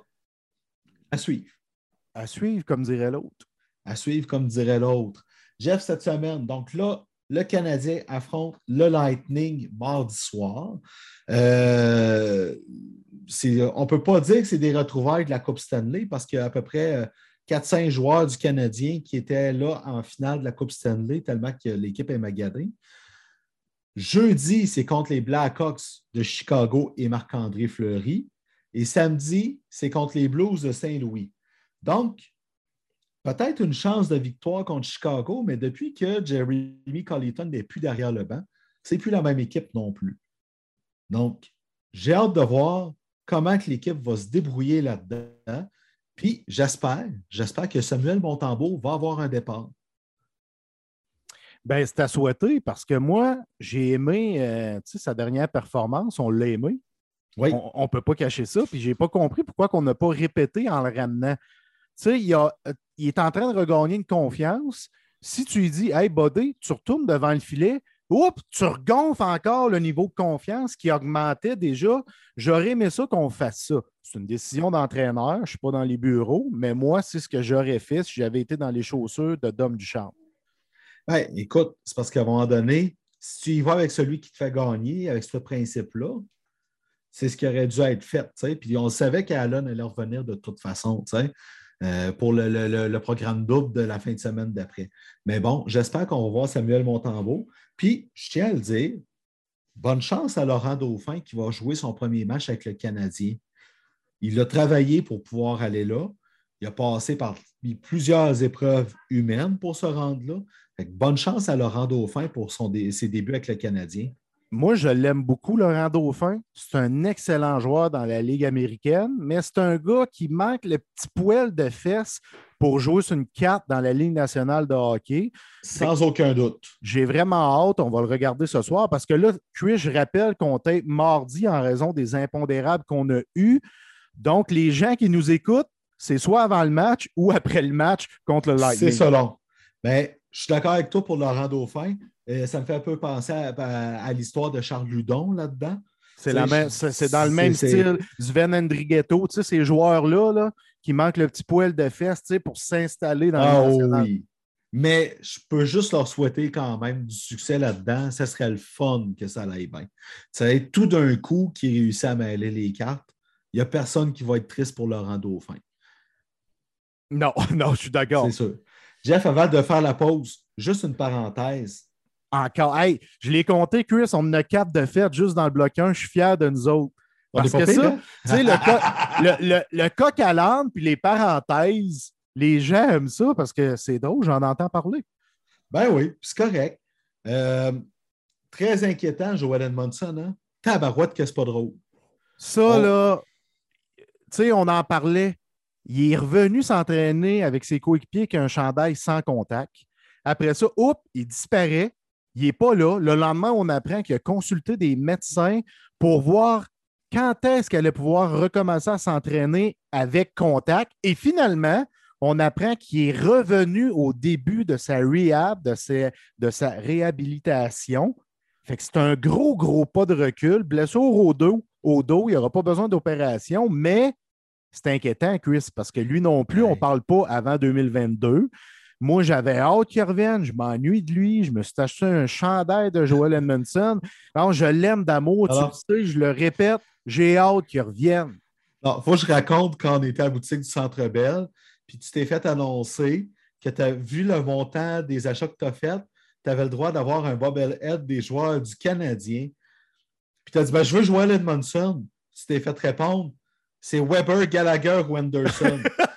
à suivre. À suivre, comme dirait l'autre. À suivre, comme dirait l'autre. Jeff, cette semaine, donc là, le Canadien affronte le Lightning mardi soir. Euh, on ne peut pas dire que c'est des retrouvailles de la Coupe Stanley parce qu'il y a à peu près euh, 4-5 joueurs du Canadien qui étaient là en finale de la Coupe Stanley, tellement que l'équipe est magadée. Jeudi, c'est contre les Blackhawks de Chicago et Marc-André Fleury. Et samedi, c'est contre les Blues de Saint-Louis. Donc, peut-être une chance de victoire contre Chicago, mais depuis que Jeremy Colleton n'est plus derrière le banc, ce n'est plus la même équipe non plus. Donc, j'ai hâte de voir comment l'équipe va se débrouiller là-dedans. Puis j'espère, j'espère que Samuel Montembeau va avoir un départ. Ben, c'est à souhaiter parce que moi, j'ai aimé euh, sa dernière performance, on l'a aimé. Oui. On ne peut pas cacher ça, puis je n'ai pas compris pourquoi on n'a pas répété en le ramenant. Tu sais, il, il, est en train de regagner une confiance. Si tu lui dis, hey, Bodé, tu retournes devant le filet, oups, tu regonfles encore le niveau de confiance qui augmentait déjà. J'aurais aimé ça qu'on fasse ça. C'est une décision d'entraîneur. Je ne suis pas dans les bureaux, mais moi, c'est ce que j'aurais fait si j'avais été dans les chaussures de Dom Duchamp. Ben, écoute, c'est parce qu'à un moment donné, si tu y vas avec celui qui te fait gagner, avec ce principe-là, c'est ce qui aurait dû être fait. Puis on savait qu'Allen allait revenir de toute façon. Euh, pour le, programme double de la fin de semaine d'après. Mais bon, j'espère qu'on va voir Samuel Montembeau. Puis, je tiens à le dire, bonne chance à Laurent Dauphin qui va jouer son premier match avec le Canadien. Il a travaillé pour pouvoir aller là. Il a passé par plusieurs épreuves humaines pour se rendre là. bonne chance à Laurent Dauphin pour ses débuts avec le Canadien. Moi, je l'aime beaucoup, Laurent Dauphin. C'est un excellent joueur dans la Ligue américaine, mais c'est un gars qui manque le petit poil de fesses pour jouer sur une carte dans la Ligue nationale de hockey. Sans aucun doute. J'ai vraiment hâte. On va le regarder ce soir parce que là, Chris, je rappelle qu'on est mardi en raison des impondérables qu'on a eus. Donc, les gens qui nous écoutent, c'est soit avant le match ou après le match contre le Lightning. C'est selon. Mais je suis d'accord avec toi pour Laurent Dauphin. Euh, ça me fait un peu penser à, l'histoire de Charles Ludon là-dedans. C'est, dans le même style. Sven Andrighetto, tu sais, ces joueurs-là là, qui manquent le petit poil de fesse pour s'installer dans ah, Oui. Mais je peux juste leur souhaiter quand même du succès là-dedans. Ce serait le fun que ça aille bien. C'est tout d'un coup qui réussit à mêler les cartes. Il n'y a personne qui va être triste pour Laurent Dauphin. Non, non, je suis d'accord. C'est sûr. Jeff, avant de faire la pause, juste une parenthèse. Encore. Hey, je l'ai compté, Chris, on en a quatre de fait juste dans le bloc 1. Je suis fier de nous autres. Parce que ça, hein? tu sais, le, coq à l'âne puis les parenthèses, les gens aiment ça parce que c'est drôle, j'en entends parler. Ben oui, c'est correct. Euh, très inquiétant, Joel Edmondson, hein? Tabarouette que c'est pas drôle. Ça, là, tu sais, on en parlait. Il est revenu s'entraîner avec ses coéquipiers avec un chandail sans contact. Après ça, oups, il disparaît. Il n'est pas là. Le lendemain, on apprend qu'il a consulté des médecins pour voir quand est-ce qu'elle allait pouvoir recommencer à s'entraîner avec contact. Et finalement, on apprend qu'il est revenu au début de sa rehab, de, de sa réhabilitation. Fait que c'est un gros, gros pas de recul. Blessure au dos, au dos il n'y aura pas besoin d'opération, mais c'est inquiétant, Chris, parce que lui non plus, on ne parle pas avant 2022. Moi, j'avais hâte qu'il revienne. Je m'ennuie de lui. Je me suis acheté un chandail de Joel Edmondson. Alors, je l'aime d'amour. Tu Alors- le sais, je le répète. J'ai hâte qu'il revienne. Non, faut que je raconte quand on était à la boutique du Centre Bell, puis tu t'es fait annoncer que tu as vu le montant des achats que tu as fait, tu avais le droit d'avoir un bobblehead des joueurs du Canadien. Puis tu as dit ben, Je veux Joel Edmondson. Tu t'es fait répondre C'est Weber, Gallagher ou Anderson.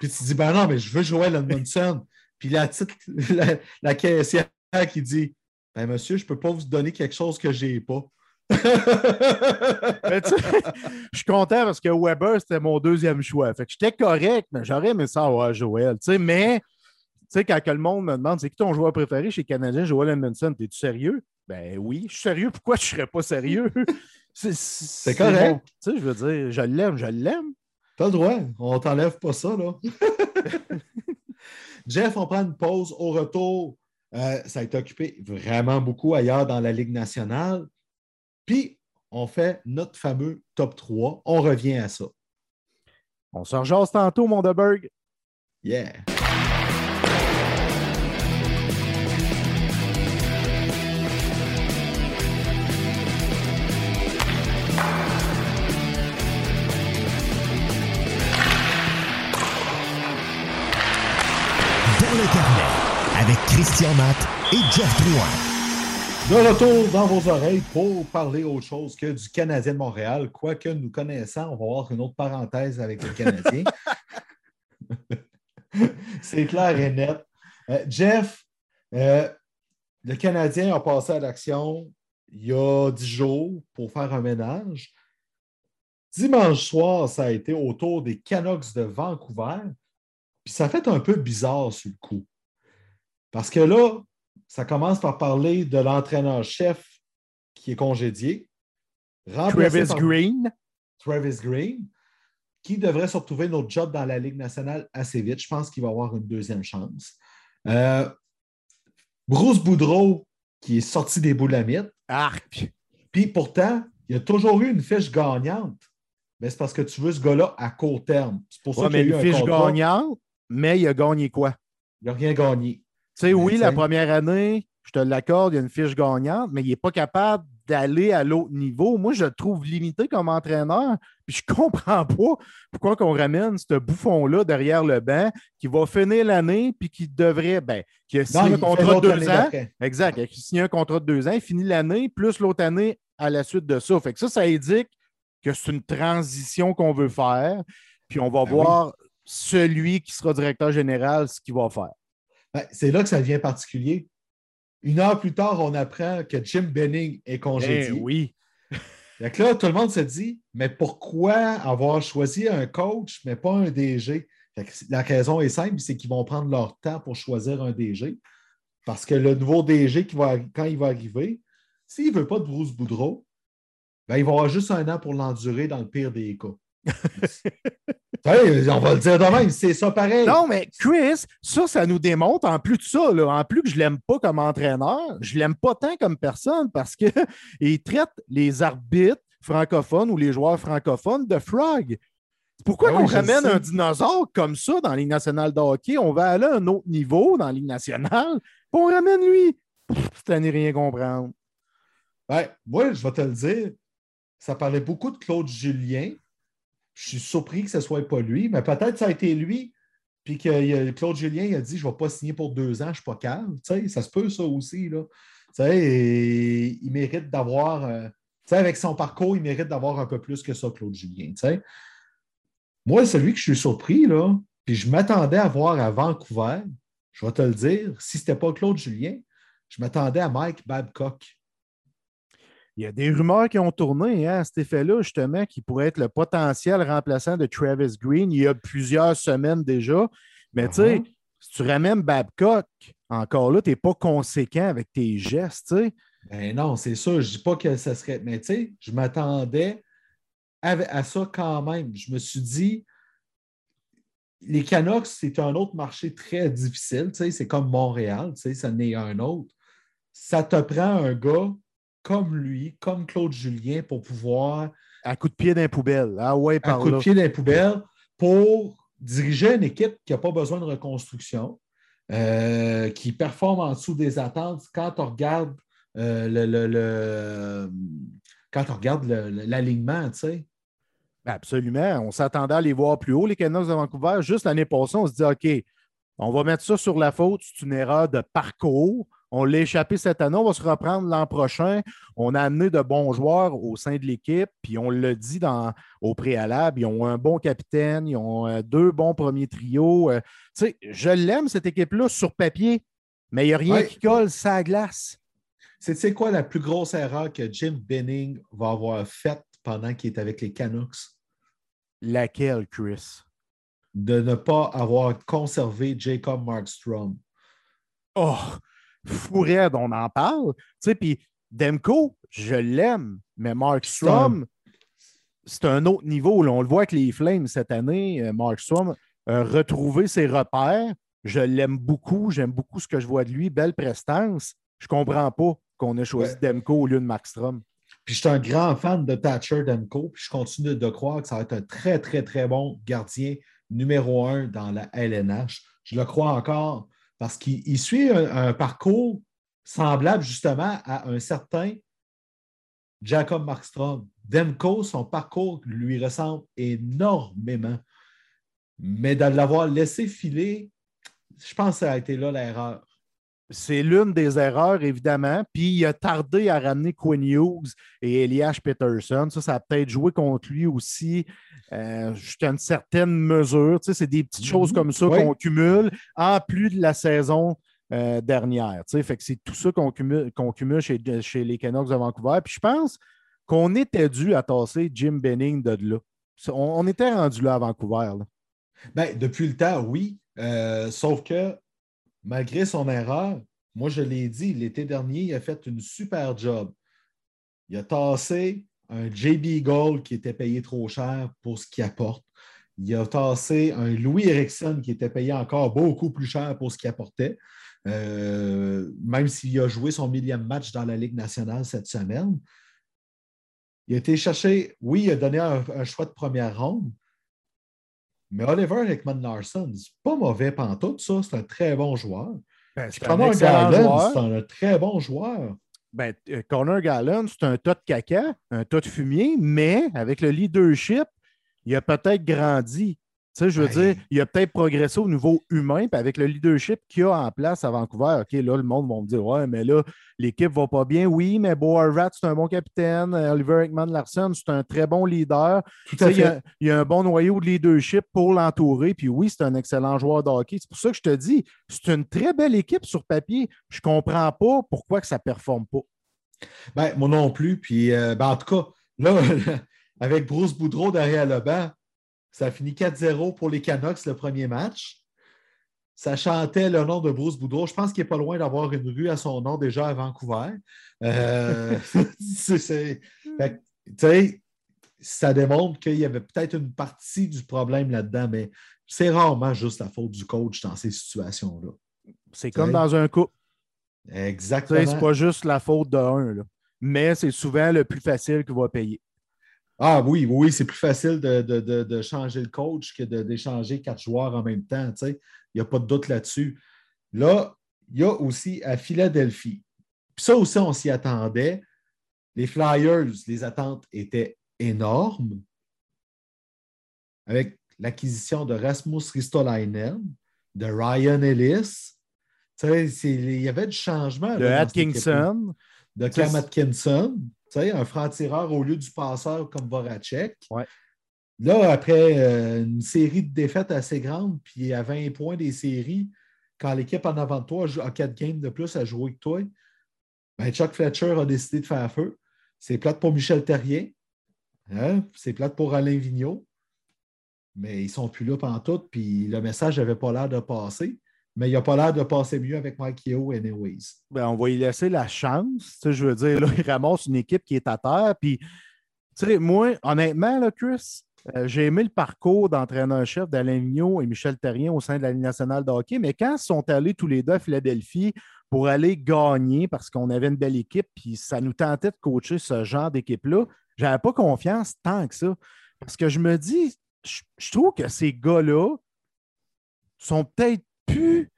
puis tu dis Ben non, mais je veux Joel Edmondson. Puis la, petite, la, la caissière qui dit Ben monsieur, je ne peux pas vous donner quelque chose que je n'ai pas. Mais tu sais, je suis content parce que Weber, c'était mon deuxième choix. Fait que j'étais correct, mais j'aurais aimé ça avoir Joël. Tu sais, mais, tu sais, quand que le monde me demande c'est qui ton joueur préféré chez les Canadiens, Joel Edmondson, t'es-tu sérieux? Ben oui, je suis sérieux. Pourquoi je serais pas sérieux? C'est correct. bon. Tu sais, je veux dire, je l'aime, je l'aime. T'as le droit, on t'enlève pas ça, là. Jeff, on prend une pause. Au retour, euh, ça a été occupé vraiment beaucoup ailleurs dans la Ligue nationale. Puis, on fait notre fameux top 3. On revient à ça. On se rejase tantôt, mon Deberg. Yeah! Christian Matt et Jeff Drouin. De retour dans vos oreilles pour parler autre chose que du Canadien de Montréal. Quoique nous connaissant, on va avoir une autre parenthèse avec le Canadien. C'est clair et net. Euh, Jeff, euh, le Canadien a passé à l'action il y a dix jours pour faire un ménage. Dimanche soir, ça a été autour des Canucks de Vancouver. Puis ça fait un peu bizarre sur le coup. Parce que là, ça commence par parler de l'entraîneur-chef qui est congédié. Travis par Green. Travis Green, qui devrait se retrouver notre job dans la Ligue nationale assez vite. Je pense qu'il va avoir une deuxième chance. Euh, Bruce Boudreau, qui est sorti des boulamites. Arc. Puis pourtant, il y a toujours eu une fiche gagnante. Mais c'est parce que tu veux ce gars-là à court terme. C'est pour ça Ouais, qu'il y a eu une un fiche contrat. gagnante, mais il a gagné quoi? Il n'a rien gagné. Tu sais, oui, la première année, je te l'accorde, il y a une fiche gagnante, mais il n'est pas capable d'aller à l'autre niveau. Moi, je le trouve limité comme entraîneur. Puis je comprends pas pourquoi qu'on ramène ce bouffon-là derrière le banc qui va finir l'année puis qui devrait, ben, qui a signé Non, un contrat de deux ans. Exact. Il a signé un contrat de deux ans, il finit l'année, plus l'autre année à la suite de ça. Fait que ça, ça indique que c'est une transition qu'on veut faire. Puis on va Ben voir celui qui sera directeur général ce qu'il va faire. Ben, c'est là que ça devient particulier. Une heure plus tard, on apprend que Jim Benning est congédié. Eh oui. Que là, tout le monde se dit, mais pourquoi avoir choisi un coach, mais pas un DG? La raison est simple, c'est qu'ils vont prendre leur temps pour choisir un DG. Parce que le nouveau DG, qui va, quand il va arriver, s'il ne veut pas de Bruce Boudreau, ben, il va avoir juste un an pour l'endurer dans le pire des cas. On va le dire de même, c'est ça pareil. Non, mais Chris, ça, ça nous démontre, en plus de ça, là, en plus que je ne l'aime pas comme entraîneur, je ne l'aime pas tant comme personne parce qu'il traite les arbitres francophones ou les joueurs francophones de frog. Pourquoi Ah on oui, ramène un dinosaure comme ça dans la Ligue nationale de hockey? On va aller à un autre niveau dans la Ligue nationale, puis on ramène lui. À n'y rien comprendre. Ben, moi, je vais te le dire, ça parlait beaucoup de Claude Julien. Je suis surpris que ce ne soit pas lui, mais peut-être que ça a été lui. Puis que Claude Julien a dit Je ne vais pas signer pour deux ans, je ne suis pas calme. Ça se peut, ça aussi. Là. Il mérite d'avoir. euh, avec son parcours, il mérite d'avoir un peu plus que ça, Claude Julien. tu sais. Moi, celui que je suis surpris, là, puis je m'attendais à voir à Vancouver, je vais te le dire, si ce n'était pas Claude Julien, je m'attendais à Mike Babcock. Il y a des rumeurs qui ont tourné hein, à cet effet-là, justement, qui pourrait être le potentiel remplaçant de Travis Green il y a plusieurs semaines déjà. Mais tu sais, Uh-huh. si tu ramènes Babcock, encore là, tu n'es pas conséquent avec tes gestes. tu sais. Ben non, c'est sûr. Je ne dis pas que ça serait. Mais tu sais, je m'attendais à, à ça quand même. Je me suis dit, les Canucks, c'est un autre marché très difficile. tu sais, C'est comme Montréal, tu sais, ça n'est un autre. Ça te prend un gars comme lui, comme Claude Julien, pour pouvoir. À coup de pied d'un poubelle. Ah ouais, par À coup de pied d'un poubelle pour diriger une équipe qui n'a pas besoin de reconstruction, euh, qui performe en dessous des attentes quand on regarde euh, le, le, le, quand on regarde l'alignement, tu sais. Absolument. On s'attendait à les voir plus haut, les Canucks de Vancouver. Juste l'année passée, on se dit OK, on va mettre ça sur la faute. C'est une erreur de parcours. On l'a échappé cette année, on va se reprendre l'an prochain. On a amené de bons joueurs au sein de l'équipe, puis on l'a dit dans, au préalable, ils ont un bon capitaine, ils ont euh, deux bons premiers trios. Euh, tu sais, je l'aime, cette équipe-là, sur papier, mais il n'y a rien qui colle sa glace. C'est quoi la plus grosse erreur que Jim Benning va avoir faite pendant qu'il est avec les Canucks? Laquelle, Chris? De ne pas avoir conservé Jacob Markstrom. Oh, fourette, on en parle. Tu sais, puis Demko, je l'aime, mais Markstrom, c'est un... autre niveau. On le voit avec les Flames cette année. Euh, Markstrom a retrouvé ses repères. Je l'aime beaucoup. J'aime beaucoup ce que je vois de lui. Belle prestance. Je ne comprends pas qu'on ait choisi Demko au lieu de Markstrom. Puis je suis un grand fan de Thatcher Demko, puis je continue de croire que ça va être un très, très, très bon gardien numéro un dans la LNH. Je le crois encore parce qu'il suit un, parcours semblable justement à un certain Jacob Markstrom. Demko, son parcours lui ressemble énormément. Mais de l'avoir laissé filer, je pense que ça a été là l'erreur. C'est l'une des erreurs, évidemment. Puis il a tardé à ramener Quinn Hughes et Elias Peterson. Ça, ça a peut-être joué contre lui aussi euh, jusqu'à une certaine mesure. Tu sais, c'est des petites mhm. choses comme ça qu'on cumule en plus de la saison euh, dernière. Tu sais, fait que c'est tout ça qu'on cumule, cumule chez, chez, les Canucks de Vancouver. Puis je pense qu'on était dû à tasser Jim Benning de là. On, était rendu là à Vancouver. Ben, depuis le temps, oui. Euh, sauf que malgré son erreur, moi je l'ai dit, l'été dernier, il a fait une super job. Il a tassé un JB Gold qui était payé trop cher pour ce qu'il apporte. Il a tassé un Louis Erickson qui était payé encore beaucoup plus cher pour ce qu'il apportait, euh, même s'il a joué son millième match dans la Ligue nationale cette semaine. Il a été chercher, oui, il a donné un choix de première ronde, mais Oliver Hickman Larson, c'est pas mauvais pantoute, ça. C'est un très bon joueur. Ben, c'est un Gallen, c'est un très bon joueur. Ben, euh, Connor Gallen, c'est un tas de caca, un tas de fumier, mais avec le leadership, il a peut-être grandi je veux dire, il a peut-être progressé au niveau humain, puis avec le leadership qu'il y a en place à Vancouver, OK, là, le monde va me dire Ouais, mais là, l'équipe va pas bien. Oui, mais Bo Rat, c'est un bon capitaine. Oliver Ekman Larson, c'est un très bon leader. Il y, a, un bon noyau de leadership pour l'entourer. Puis oui, c'est un excellent joueur de hockey. C'est pour ça que je te dis, c'est une très belle équipe sur papier. Je comprends pas pourquoi que ça ne performe pas. Ben, moi non plus. Puis, euh, ben, en tout cas, là, avec Bruce Boudreau derrière le banc, ça a fini 4-0 pour les Canucks le premier match. Ça chantait le nom de Bruce Boudreau. Je pense qu'il n'est pas loin d'avoir une rue à son nom déjà à Vancouver. Euh, ça démontre qu'il y avait peut-être une partie du problème là-dedans, mais c'est rarement juste la faute du coach dans ces situations-là. C'est comme dans un coup. Exactement. C'est pas juste la faute d'un, mais c'est souvent le plus facile qui va payer. Ah oui, oui, c'est plus facile de, changer le coach que d'échanger quatre joueurs en même temps. Il n'y a pas de doute là-dessus. Là, il y a aussi à Philadelphie. Puis ça aussi, on s'y attendait. Les Flyers, les attentes étaient énormes. Avec l'acquisition de Rasmus Ristolainen, de Ryan Ellis. Il y avait du changement. De Atkinson. De Cam Atkinson. Tu sais, un franc-tireur au lieu du passeur comme Voracek. Là, après euh, une série de défaites assez grande, puis à 20 points des séries, quand l'équipe en avant de toi a 4 games de plus à jouer que toi, ben Chuck Fletcher a décidé de faire feu. C'est plate pour Michel Terrier. Hein? C'est plate pour Alain Vigneault. Mais ils ne sont plus là pendant tout, puis le message n'avait pas l'air de passer mais il n'a pas l'air de passer mieux avec Mike Yeo anyways. Ben, on va y laisser la chance. Je veux dire, là, il ramasse une équipe qui est à terre. Puis, moi, honnêtement, là, Chris, euh, j'ai aimé le parcours d'entraîneur-chef d'Alain Mignot et Michel Terrien au sein de la Ligue nationale de hockey, mais quand ils sont allés tous les deux à Philadelphie pour aller gagner parce qu'on avait une belle équipe, puis ça nous tentait de coacher ce genre d'équipe-là. Je n'avais pas confiance tant que ça. Parce que je me dis, je, trouve que ces gars-là sont peut-être plus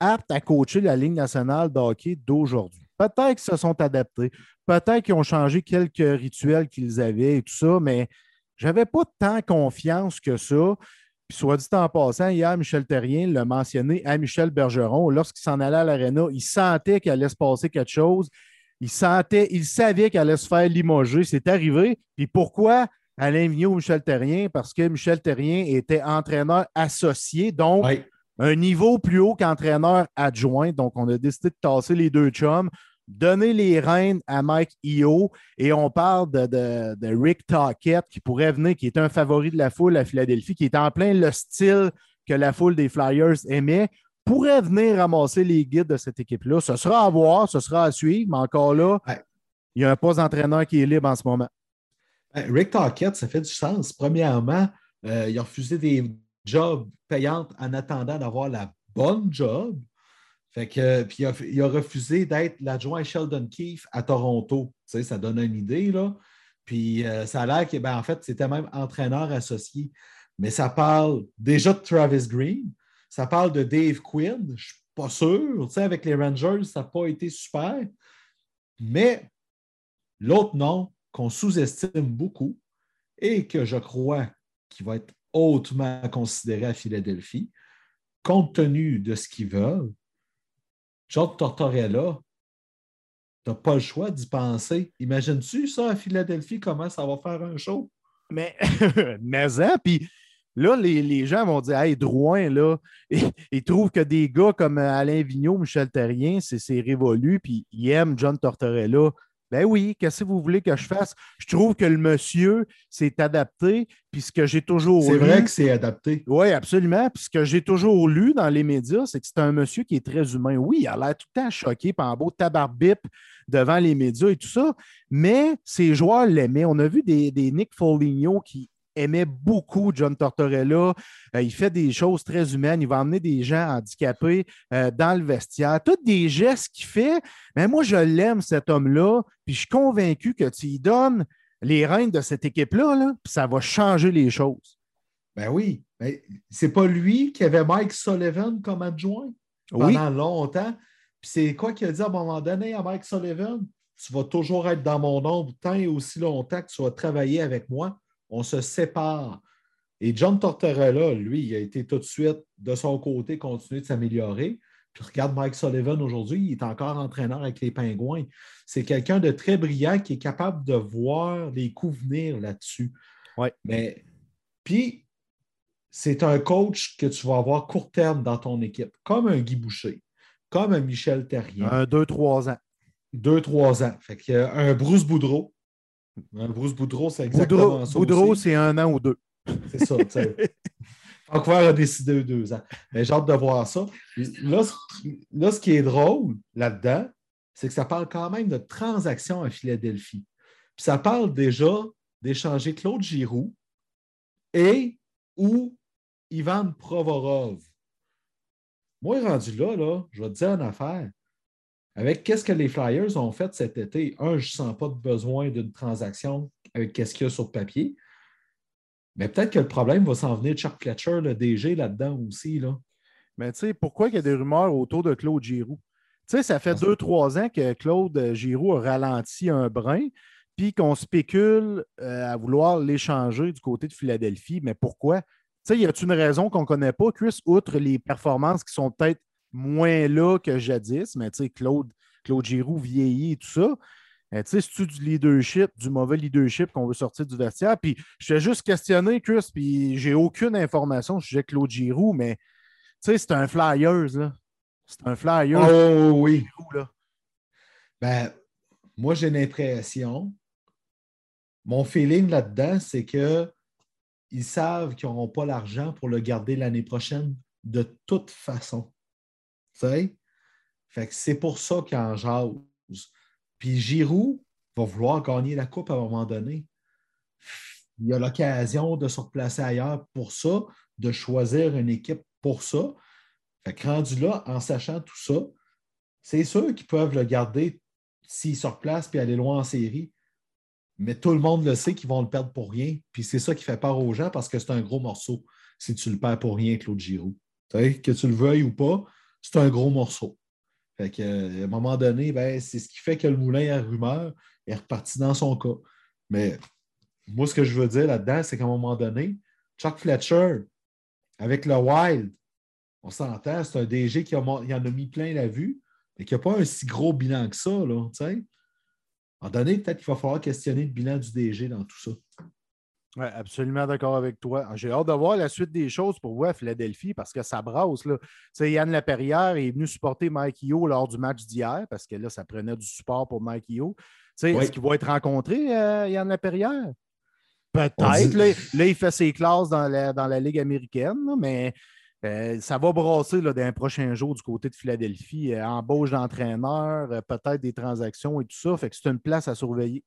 aptes à coacher la Ligue nationale de hockey d'aujourd'hui. Peut-être qu'ils se sont adaptés, peut-être qu'ils ont changé quelques rituels qu'ils avaient et tout ça, mais j'avais pas tant confiance que ça. Puis, soit dit en passant, hier, Michel Terrien l'a mentionné à Michel Bergeron. Lorsqu'il s'en allait à l'aréna, il sentait qu'il allait se passer quelque chose. Il sentait, il savait qu'il allait se faire limoger. C'est arrivé. Puis pourquoi Alain Vigneault ou Michel Terrien? Parce que Michel Terrien était entraîneur associé, donc un niveau plus haut qu'entraîneur adjoint. Donc, on a décidé de tasser les deux chums donner les rênes à Mike Io et on parle de, Rick Tockett qui pourrait venir, qui est un favori de la foule à Philadelphie, qui est en plein le style que la foule des Flyers aimait, pourrait venir ramasser les guides de cette équipe-là. Ce sera à voir, ce sera à suivre, mais encore là, il y a un poste d'entraîneur qui est libre en ce moment. Rick Tockett, ça fait du sens. Premièrement, euh, il a refusé des jobs payants en attendant d'avoir la bonne job. Fait que, puis il a, refusé d'être l'adjoint Sheldon Keefe à Toronto. Ça donne une idée, là. Puis euh, ça a l'air que, ben, en fait, c'était même entraîneur associé. Mais ça parle déjà de Travis Green, ça parle de Dave Quinn, je suis pas sûr. Avec les Rangers, ça n'a pas été super. Mais l'autre nom qu'on sous-estime beaucoup et que je crois qu'il va être hautement considéré à Philadelphie, compte tenu de ce qu'ils veulent, John Tortorella, tu n'as pas le choix d'y penser. Imagines-tu ça à Philadelphie, comment ça va faire un show? Mais, mais hein, puis là, les, gens vont dire Hey, Drouin, là, ils, trouvent que des gars comme Alain Vigneault, Michel Terrien, c'est révolu, puis ils aiment John Tortorella. Ben oui, qu'est-ce que vous voulez que je fasse? Je trouve que le monsieur s'est adapté, puis ce que j'ai toujours C'est vrai que c'est adapté. Oui, absolument. Puis ce que j'ai toujours lu dans les médias, c'est que c'est un monsieur qui est très humain. Oui, il a l'air tout le temps choqué par un beau tabarbip devant les médias et tout ça, mais ses joueurs l'aimaient. On a vu des, des Nick Foligno qui aimait beaucoup John Tortorella. Euh, il fait des choses très humaines. Il va emmener des gens handicapés euh, dans le vestiaire. Tous des gestes qu'il fait. Mais moi, je l'aime, cet homme-là. Puis je suis convaincu que tu lui donnes les rênes de cette équipe-là, là, puis ça va changer les choses. Ben oui. Mais c'est pas lui qui avait Mike Sullivan comme adjoint pendant longtemps. Puis c'est quoi qu'il a dit à un moment donné à Mike Sullivan? Tu vas toujours être dans mon ombre tant et aussi longtemps que tu vas travailler avec moi on se sépare. Et John Tortorella, lui, il a été tout de suite de son côté continuer de s'améliorer. Puis regarde Mike Sullivan aujourd'hui, il est encore entraîneur avec les Pingouins. C'est quelqu'un de très brillant qui est capable de voir les coups venir là-dessus. Ouais. Mais puis, c'est un coach que tu vas avoir court terme dans ton équipe, comme un Guy Boucher, comme un Michel Terrien. Un, deux, trois ans. Deux, trois ans. Fait que, un Bruce Boudreau, Bruce Boudreau, c'est exactement Boudreau, ça. Boudreau, c'est un an ou deux. C'est ça. Vancouver a décidé deux ans. Mais j'ai hâte de voir ça. Là, là ce qui est drôle là-dedans, c'est que ça parle quand même de transactions à Philadelphie. Puis ça parle déjà d'échanger Claude Giroux et ou Ivan Provorov. Moi, rendu là, là, je vais te dire une affaire. Avec qu'est-ce que les Flyers ont fait cet été, un, je ne sens pas de besoin d'une transaction avec qu'est-ce qu'il y a sur le papier. Mais peut-être que le problème va s'en venir de Chuck Fletcher, le DG, là-dedans aussi. Là. Mais tu sais, pourquoi il y a des rumeurs autour de Claude Giroux? Tu sais, ça fait deux, trois ans que Claude Giroux a ralenti un brin, puis qu'on spécule euh, à vouloir l'échanger du côté de Philadelphie. Mais pourquoi? Tu sais, y a-t-il une raison qu'on ne connaît pas, Chris, outre les performances qui sont peut-être moins là que jadis, mais tu sais, Claude, Claude Giroux vieillit et tout ça. Tu sais, c'est-tu du leadership, du mauvais leadership qu'on veut sortir du vestiaire? Puis je t'ai juste questionné, Chris, puis j'ai aucune information sur Claude Giroux, mais tu sais, c'est un Flyers, là. C'est un Flyers. Oh oui. là. Ben, moi, j'ai l'impression, mon feeling là-dedans, c'est que ils savent qu'ils n'auront pas l'argent pour le garder l'année prochaine de toute façon. Fait que c'est pour ça qu'il en. Puis Giroud va vouloir gagner la coupe à un moment donné. Il a l'occasion de se replacer ailleurs pour ça, de choisir une équipe pour ça. Fait que rendu là, en sachant tout ça, c'est sûr qu'ils peuvent le garder s'il se replace puis aller loin en série. Mais tout le monde le sait qu'ils vont le perdre pour rien. Puis c'est ça qui fait peur aux gens parce que c'est un gros morceau si tu le perds pour rien, Claude Giroux. Que tu le veuilles ou pas, c'est un gros morceau. Fait que, à un moment donné, ben, c'est ce qui fait que le moulin à rumeur est reparti dans son cas. Mais moi, ce que je veux dire là-dedans, c'est qu'à un moment donné, Chuck Fletcher, avec le Wild, on s'entend, c'est un DG qui en a mis plein la vue, mais qui n'a pas un si gros bilan que ça. Là, à un moment donné, peut-être qu'il va falloir questionner le bilan du DG dans tout ça. Oui, absolument d'accord avec toi. J'ai hâte de voir la suite des choses pour vous à Philadelphie parce que ça brasse. Là. Yann Laperrière est venu supporter Mike Yo lors du match d'hier parce que là, ça prenait du support pour Mike Yo. Est-ce qu'il va être rencontré, euh, Yann Laperrière? Peut-être. Là, il fait ses classes dans la, dans la Ligue américaine, mais euh, ça va brasser là, dans les prochains jours du côté de Philadelphie. Euh, embauche d'entraîneurs, peut-être des transactions et tout ça. Fait que c'est une place à surveiller.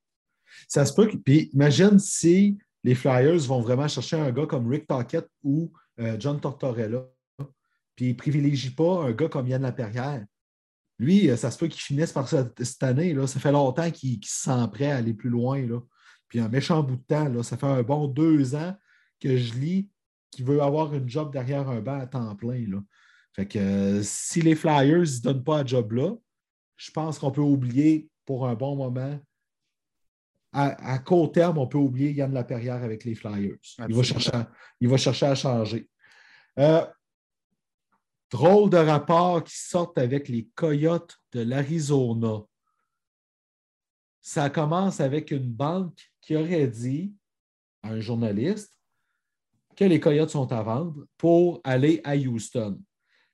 Ça se peut. Puis imagine si les Flyers vont vraiment chercher un gars comme Rick Tockett ou euh, John Tortorella, puis ils ne privilégient pas un gars comme Yann Laperrière. Lui, euh, ça se peut qu'il finisse par cette, année. Là. Ça fait longtemps qu'il se sent prêt à aller plus loin. Là. Puis un méchant bout de temps, là. ça fait un bon deux ans que je lis qu'il veut avoir une job derrière un banc à temps plein. Là. Fait que euh, si les Flyers ne donnent pas un job là, je pense qu'on peut oublier pour un bon moment à, court terme, on peut oublier Yann Laperrière avec les Flyers. Il va, chercher à, il va, chercher à, changer. Euh, drôle de rapport qui sortent avec les Coyotes de l'Arizona. Ça commence avec une banque qui aurait dit à un journaliste que les Coyotes sont à vendre pour aller à Houston.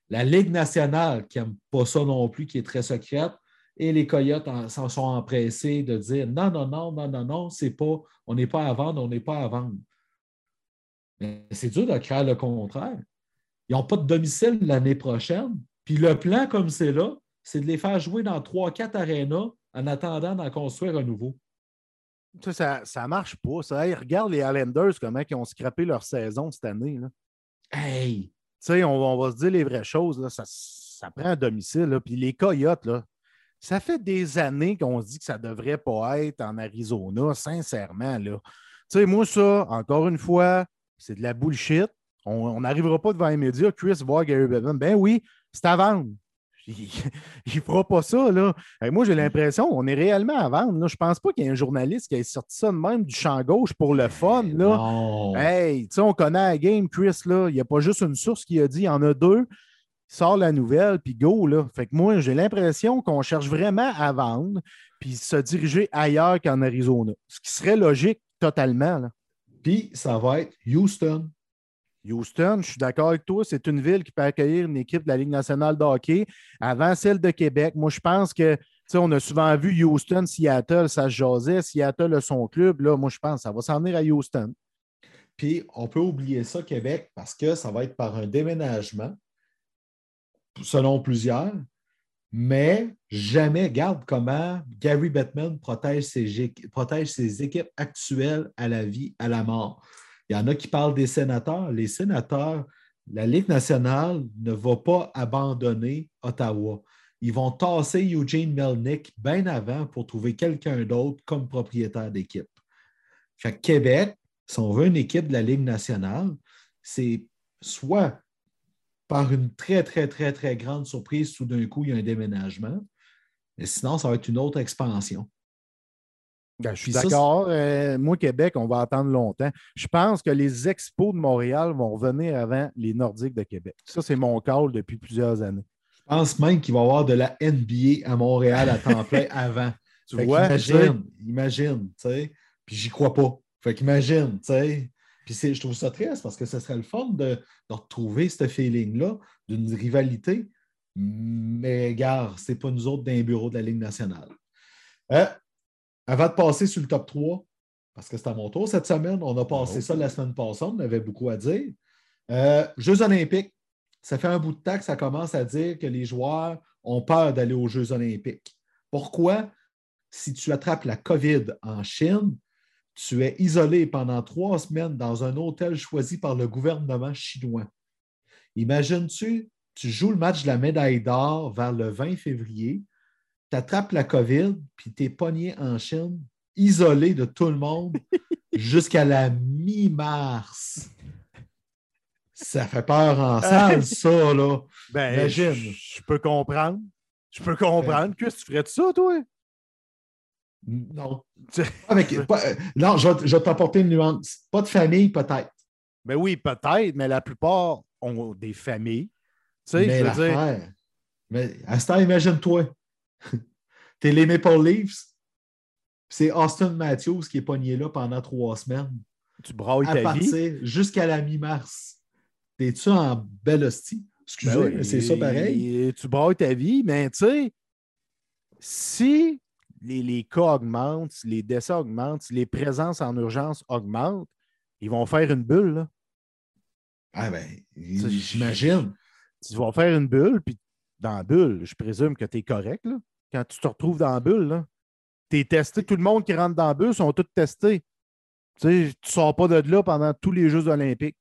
La Ligue nationale, qui n'aime pas ça non plus, qui est très secrète, et les Coyotes s'en sont empressés de dire non, non, non, non, non, non, c'est pas, on n'est pas à vendre, on n'est pas à vendre. Mais c'est dur de créer le contraire. Ils n'ont pas de domicile l'année prochaine. Puis le plan, comme c'est là, c'est de les faire jouer dans 3-4 arénas en attendant d'en construire un nouveau. Ça, ça, marche pas. Ça. regarde les Islanders, comment ils ont scrappé leur saison cette année. Là. Hey! on, on, va se dire les vraies choses. Là. Ça, ça prend un domicile. Puis les Coyotes, là, ça fait des années qu'on se dit que ça ne devrait pas être en Arizona, sincèrement. Là. Tu sais, moi, ça, encore une fois, c'est de la bullshit. On n'arrivera pas devant les médias. Chris voir Gary Bettman. Ben oui, c'est à vendre. Il ne fera pas ça. Là. moi, j'ai l'impression qu'on est réellement à vendre. Là. Je ne pense pas qu'il y ait un journaliste qui ait sorti ça de même du champ gauche pour le fun. Là. Hey, on connaît la game, Chris. Là. Il n'y a pas juste une source qui a dit il y en a deux sort la nouvelle, puis go, là. Fait que moi, j'ai l'impression qu'on cherche vraiment à vendre, puis se diriger ailleurs qu'en Arizona. Ce qui serait logique totalement, là. Puis ça va être Houston. Houston, je suis d'accord avec toi, c'est une ville qui peut accueillir une équipe de la Ligue nationale de hockey avant celle de Québec. Moi, je pense que, tu sais, on a souvent vu Houston, Seattle, ça se jasait. Seattle a son club. Là, moi, je pense que ça va s'en venir à Houston. Puis, on peut oublier ça, Québec, parce que ça va être par un déménagement selon plusieurs, mais jamais, garde comment Gary Bettman protège ses, protège ses équipes actuelles à la vie, à la mort. Il y en a qui parlent des sénateurs. Les sénateurs, la Ligue nationale ne va pas abandonner Ottawa. Ils vont tasser Eugene Melnick bien avant pour trouver quelqu'un d'autre comme propriétaire d'équipe. Fait Québec, si on veut une équipe de la Ligue nationale, c'est soit par une très, très, très, très grande surprise, tout d'un coup, il y a un déménagement. Mais sinon, ça va être une autre expansion. Ben, je suis d'accord. Euh, moi, Québec, on va attendre longtemps. Je pense que les expos de Montréal vont revenir avant les Nordiques de Québec. Ça, c'est mon call depuis plusieurs années. Je pense même qu'il va y avoir de la NBA à Montréal à temps plein avant. Tu vois? Imagine, imagine, tu sais. Puis j'y crois pas. Fait qu'imagine, tu sais. Puis je trouve ça triste parce que ce serait le fun de, retrouver ce feeling-là d'une rivalité. Mais gare, ce n'est pas nous autres d'un bureau de la Ligue nationale. Euh, avant de passer sur le top 3, parce que c'est à mon tour cette semaine, on a passé ça la semaine passée, on avait beaucoup à dire. Euh, Jeux olympiques, ça fait un bout de temps que ça commence à dire que les joueurs ont peur d'aller aux Jeux olympiques. Pourquoi? Si tu attrapes la COVID en Chine, tu es isolé pendant trois semaines dans un hôtel choisi par le gouvernement chinois. Imagines-tu, tu joues le match de la médaille d'or vers le 20 février, tu attrapes la COVID, puis tu es pogné en Chine, isolé de tout le monde, jusqu'à la mi-mars. Ça fait peur en salle, ça, là. Ben, Imagine. je je peux comprendre. Je peux comprendre. Qu'est-ce que tu ferais de ça, toi? Non. Avec, pas- euh, non, je vais, je vais t'apporter une nuance. Pas de famille, peut-être. Ben oui, peut-être, mais la plupart ont des familles. Tu sais, mais je veux dire. Mais à ce temps, imagine-toi. T'es les Maple Leafs. C'est Austin Matthews qui est pogné là pendant trois semaines. tu brailles À ta vie. partir jusqu'à la mi-mars. T'es-tu en belle hostie? Excusez, Ben oui, mais c'est ça pareil. Tu brailles ta vie, mais tu sais, si les, les cas augmentent, les décès augmentent, les présences en urgence augmentent, ils vont faire une bulle. Là. Ah ben, j'imagine. Tu vas faire une bulle, puis dans la bulle, je présume que tu es correct. Là. Quand tu te retrouves dans la bulle, tu es testé. Tout le monde qui rentre dans la bulle sont tous testés. Tu sais, tu sors pas de là pendant tous les Jeux olympiques.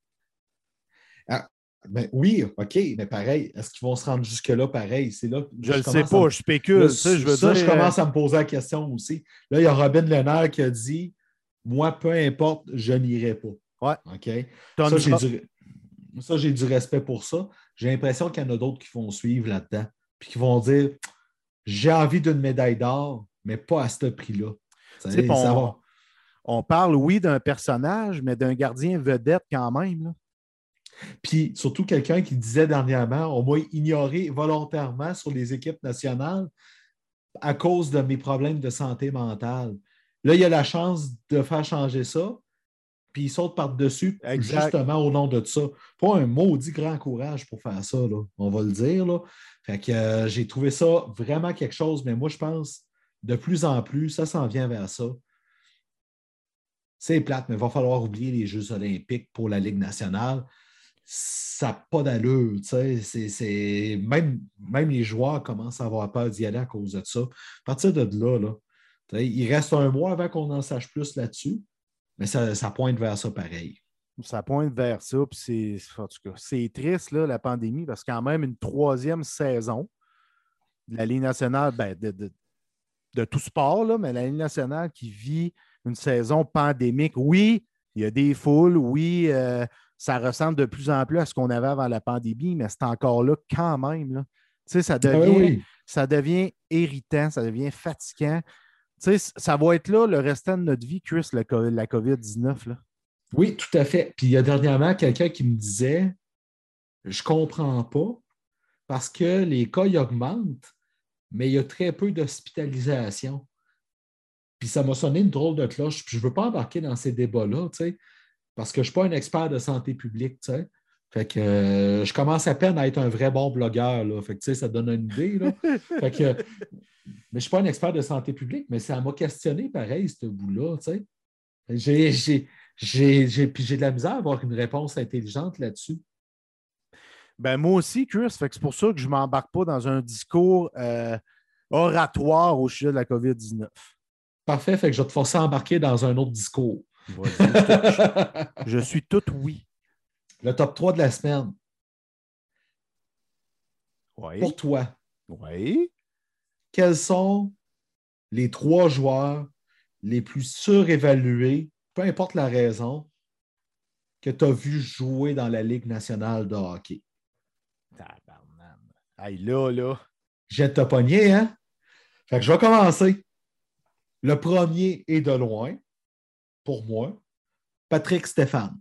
Ben, oui, OK, mais pareil, est-ce qu'ils vont se rendre jusque-là pareil? C'est là que Je ne sais à pas, je spécule. Là, sais, je veux ça, dire, je commence à me poser la question aussi. Là, il y a Robin Lennart qui a dit Moi, peu importe, je n'irai pas. Ouais. OK? Ça, j'ai du, ça, j'ai du respect pour ça. J'ai l'impression qu'il y en a d'autres qui vont suivre là-dedans. Puis qui vont dire J'ai envie d'une médaille d'or, mais pas à ce prix-là. Ça, ça on- on parle, oui, d'un personnage, mais d'un gardien vedette quand même. là. Puis surtout quelqu'un qui disait dernièrement on m'a ignoré volontairement sur les équipes nationales à cause de mes problèmes de santé mentale. Là, il y a la chance de faire changer ça, puis il saute par-dessus justement au nom de ça. Pas un maudit grand courage pour faire ça, là, on va le dire. Là. Fait que euh, j'ai trouvé ça vraiment quelque chose, mais moi, je pense de plus en plus, ça s'en vient vers ça. C'est plate, mais il va falloir oublier les Jeux olympiques pour la Ligue nationale. Ça n'a pas d'allure. Même, même les joueurs commencent à avoir peur d'y aller à cause de ça. À partir de là, là il reste un mois avant qu'on en sache plus là-dessus, mais ça, ça pointe vers ça pareil. Ça pointe vers ça. Puis c'est, c'est triste, la pandémie, parce que quand même une troisième saison de la Ligue nationale, ben, de, de- tout sport, mais la Ligue nationale qui vit une saison pandémique. Oui, il y a des foules, oui, euh, ça ressemble de plus en plus à ce qu'on avait avant la pandémie, mais c'est encore là quand même. Là. Tu sais, ça Ah devient, oui, ça devient irritant, ça devient fatigant. Tu sais, ça va être là le restant de notre vie, Chris, co- la COVID-19. Là. Oui, tout à fait. Puis il y a dernièrement quelqu'un qui me disait Je comprends pas parce que les cas ils augmentent, mais il y a très peu d'hospitalisation. Puis ça m'a sonné une drôle de cloche. Puis je ne veux pas embarquer dans ces débats-là, tu sais, parce que je ne suis pas un expert de santé publique, tu sais. Fait que euh, je commence à peine à être un vrai bon blogueur, là. Fait que tu sais, ça donne une idée, là. Fait que, mais je ne suis pas un expert de santé publique, mais ça m'a questionné pareil, ce bout-là, tu sais. J'ai, j'ai, j'ai, j'ai- puis j'ai de la misère à avoir une réponse intelligente là-dessus. Ben, moi aussi, Chris, fait que c'est pour ça que je ne m'embarque pas dans un discours euh, oratoire au sujet de la COVID-19. Parfait, fait que je vais te forcer à embarquer dans un autre discours. Je suis tout oui. Le top 3 de la semaine, Oui. pour toi, Oui. quels sont les trois joueurs les plus surévalués, peu importe la raison, que tu as vu jouer dans la Ligue nationale de hockey? Tabarnane. Hey, là, là. J'ai te pogné, hein? Fait que je vais commencer. Le premier est de loin, pour moi, Patrick Stéphane.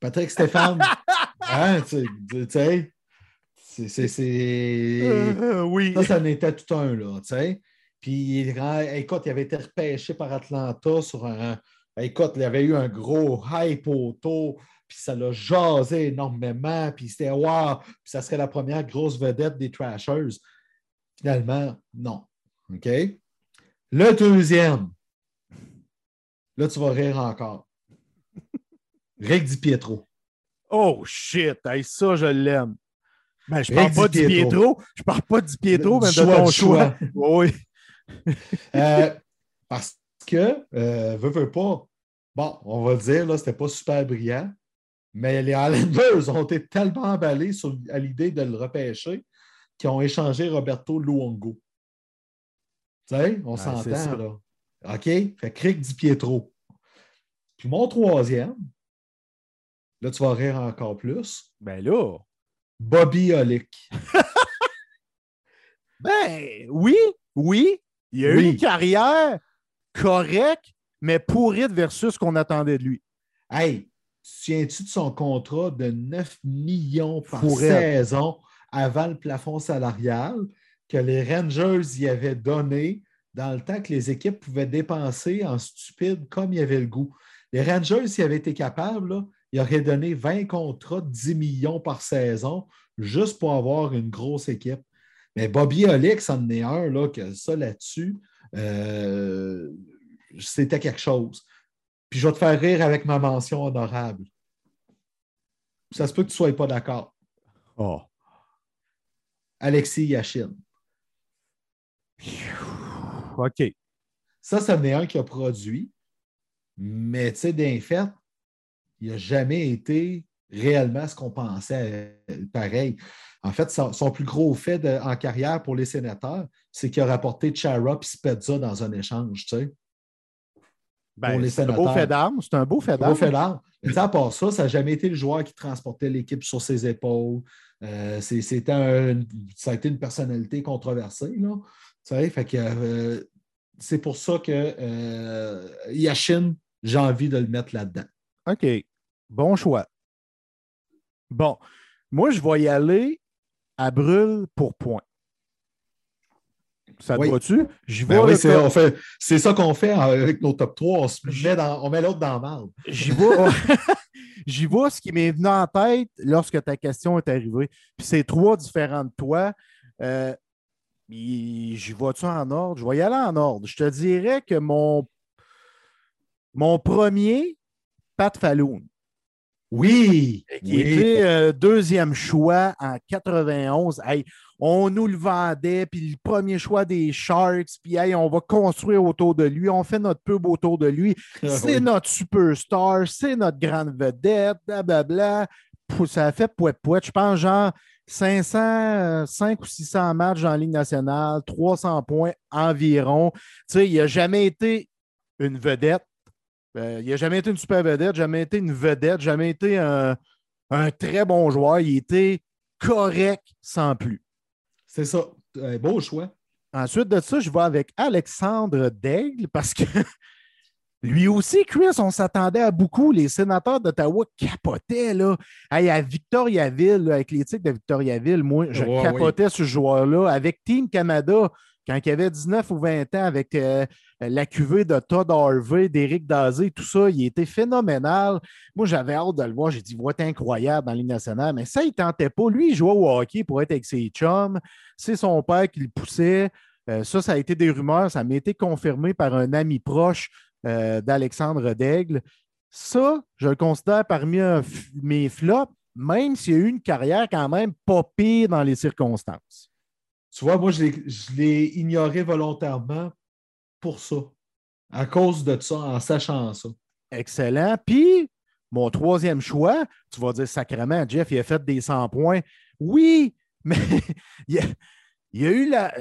Patrick Stéphane, hein, tu sais, c'est- c'est- c'est. Euh, oui. Ça, ça en était tout un, là, tu sais. Puis, écoute, il avait été repêché par Atlanta sur un. Écoute, il avait eu un gros hype autour, puis ça l'a jasé énormément, puis c'était wow, puis ça serait la première grosse vedette des Trashers. Finalement, non. OK? Le deuxième, là, tu vas rire encore. Rick Di Pietro. Oh shit, hey, ça, je l'aime. Ben, je parle pas Di du Pietro. Pietro. Je parle pas du Pietro, mais de choix, ton choix. choix. Oui. Euh, parce que, euh, veux, veux pas, bon, on va le dire, là, c'était pas super brillant, Mais les Islanders ont été tellement emballés sur- à l'idée de le repêcher qu'ils ont échangé Roberto Luongo. Tu sais, on Ouais, s'entend, là. OK? Fait que Rick Di Pietro. Puis mon troisième, là, tu vas rire encore plus. Ben là. Bobby Olick. Ben oui, oui. Il a eu une carrière correcte, mais pourrite versus ce qu'on attendait de lui. Hey, tu te souviens-tu de son contrat de 9 millions par Fourette. saison avant le plafond salarial que les Rangers y avaient donné dans le temps que les équipes pouvaient dépenser en stupide comme il y avait le goût? Les Rangers, s'ils avaient été capables, là, ils auraient donné 20 contrats de 10 millions par saison juste pour avoir une grosse équipe. Mais Bobby Olick, c'en est un, là, que ça là-dessus, euh, c'était quelque chose. Puis je vais te faire rire avec ma mention honorable. Ça se peut que tu ne sois pas d'accord. Oh. Alexis Yachine. OK. Ça, ça en est un qui a produit, mais tu sais, d'un fait, il n'a jamais été réellement ce qu'on pensait euh, pareil. En fait, son, son plus gros fait de- en carrière pour les sénateurs, c'est qu'il a rapporté Chara et Spezza dans un échange, tu sais. Ben, Pour les c'est un beau fait d'armes. C'est un beau fait d'armes. fait d'armes. Mais à part ça, ça n'a jamais été le joueur qui transportait l'équipe sur ses épaules. Euh, c'est- c'était un- ça a été une personnalité controversée. Là. Tu sais, fait que, euh, c'est pour ça que euh, Yashin, j'ai envie de le mettre là-dedans. OK. Bon choix. Bon. Moi, je vais y aller à brûle pour point. Ça te Oui. va-tu? J'y vais, Ben oui, c'est, comme- on fait- c'est ça qu'on fait avec nos top 3. On, se met, dans- on met l'autre dans le marde. J'y vais. J'y vais ce qui m'est venu en tête lorsque ta question est arrivée. Puis c'est trois différents de toi. Euh, J'y vais-tu en ordre? Je vais y aller en ordre. Je te dirais que mon, mon premier, Pat Falloon, Oui! qui oui. était euh, deuxième choix en 91. Hey, on nous le vendait, puis le premier choix des Sharks, puis hey, on va construire autour de lui, on fait notre pub autour de lui. C'est Oui. notre superstar, c'est notre grande vedette, blablabla. Pou- Ça a fait pouet pouet. Je pense genre 500, euh, 5 ou 600 matchs en Ligue nationale, 300 points environ. Tu sais, il n'a jamais été une vedette. Euh, il n'a jamais été une super vedette, jamais été une vedette, jamais été un, un très bon joueur. Il était correct sans plus. C'est ça. Un beau choix. Ensuite de ça, je vais avec Alexandre Daigle parce que lui aussi, Chris, on s'attendait à beaucoup. Les sénateurs d'Ottawa capotaient là. Hey, à Victoriaville, là, avec l'éthique de Victoriaville, moi, je Ouais, capotais ce joueur-là. Avec Team Canada, quand il avait 19 ou 20 ans, avec euh, la cuvée de Todd Harvey, d'Éric Dazé, tout ça, il était phénoménal. Moi, j'avais hâte de le voir. J'ai dit, va être incroyable dans la Ligue nationale. Mais ça, il tentait pas. Lui, il jouait au hockey pour être avec ses chums. C'est son père qui le poussait. Euh, ça, ça a été des rumeurs. Ça m'a été confirmé par un ami proche euh, d'Alexandre Daigle. Ça, je le considère parmi un mes flops, même s'il y a eu une carrière quand même pas pire dans les circonstances. Tu vois, moi, je l'ai, ignoré volontairement pour ça. À cause de ça, en sachant ça. Excellent. Puis, mon troisième choix, tu vas dire sacrément, Jeff, il a fait des 100 points. Oui, mais il y a, il y a eu la.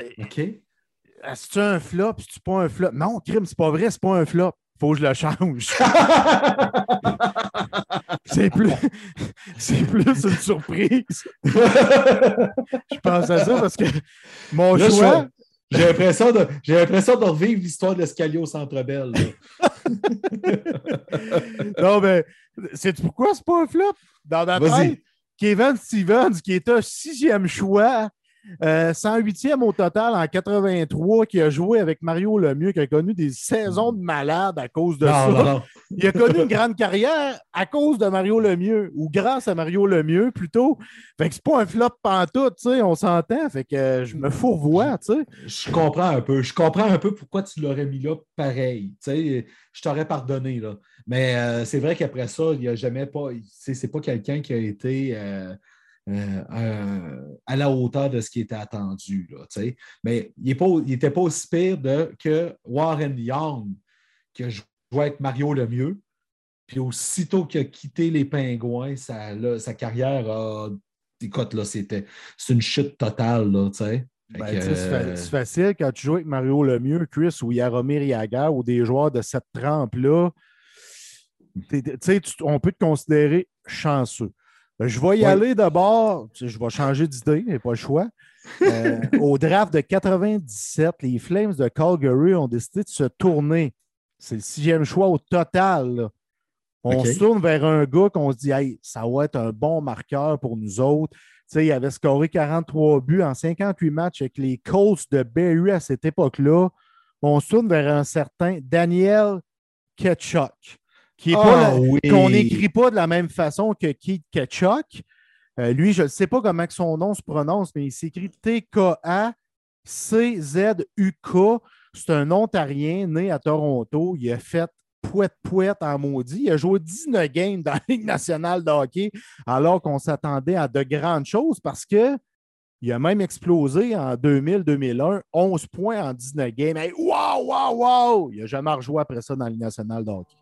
OK? C'est-tu un flop? C'est-tu pas un flop? Non, crime, c'est pas vrai, c'est pas un flop. Faut que je le change. C'est plus, c'est plus une surprise. Je pense à ça parce que mon Là, choix. J'ai l'impression de, j'ai l'impression de revivre l'histoire de l'escalier au Centre Bell. là. Non, mais c'est pourquoi c'est pas un flop? Dans Vas-y. tête, Kevin Stevens, qui était un sixième choix, euh, 108e au total en 83, qui a joué avec Mario Lemieux, qui a connu des saisons de malade à cause de Non, ça. non, non. Il a connu une grande carrière à cause de Mario Lemieux, ou grâce à Mario Lemieux plutôt. Fait que c'est pas un flop pantoute, tu sais, on s'entend. Fait que euh, je me fourvoie, tu sais. Je comprends un peu. Je comprends un peu pourquoi tu l'aurais mis là pareil. Tu sais, je t'aurais pardonné. Là. Mais euh, c'est vrai qu'après ça, il n'y a jamais pas. C'est, c'est pas quelqu'un qui a été euh, euh, à la hauteur de ce qui était attendu. Là. Mais il n'était pas aussi pire de, que Warren Young, qui a joué avec Mario Lemieux, Puis aussitôt qu'il a quitté les Pingouins, ça, là, sa carrière a. Écoute, là, c'était c'est une chute totale, là, tu sais. Fait Ben, c'est fa- c'est facile quand tu joues avec Mario Lemieux, Chris ou Yaromir Yaga ou des joueurs de cette trempe-là. tu- on peut te considérer chanceux. Ben, Je vais y Ouais. aller d'abord, je vais changer d'idée, mais pas le choix. Euh, au draft de 97, les Flames de Calgary ont décidé de se tourner. C'est le sixième choix au total. là. On se tourne vers un gars qu'on se dit, hey, ça va être un bon marqueur pour nous autres. Il avait scoré 43 buts en 58 matchs avec les Colts de Barrie à cette époque-là. On se tourne vers un certain Daniel Ketchuk, qui est Ah, pas la- oui. qu'on n'écrit pas de la même façon que Keith Ketchuk. Euh, lui, je ne sais pas comment son nom se prononce, mais il s'écrit T-K-A-C-Z-U-K. C'est un Ontarien né à Toronto. Il a fait pouette-pouette en maudit. Il a joué 19 games dans la Ligue nationale de hockey alors qu'on s'attendait à de grandes choses parce que il a même explosé en 2000-2001, 11 points en 19 games. Hey, wow, wow, wow! Il n'a jamais rejoué après ça dans la Ligue nationale de hockey.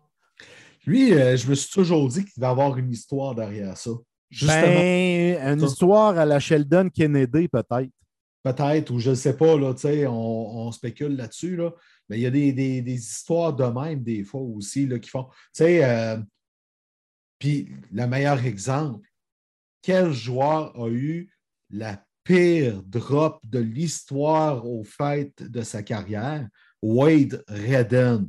Lui, euh, je me suis toujours dit qu'il devait avoir une histoire derrière ça. Justement, Ben, une Ça. histoire à la Sheldon Kennedy, peut-être. peut-être, ou je ne sais pas, là, tu sais, on, on spécule là-dessus, là, mais il y a des, des- des histoires de même, des fois aussi, là, qui font. Tu sais, euh, puis le meilleur exemple, quel joueur a eu la pire drop de l'histoire au fait de sa carrière? Wade Redden.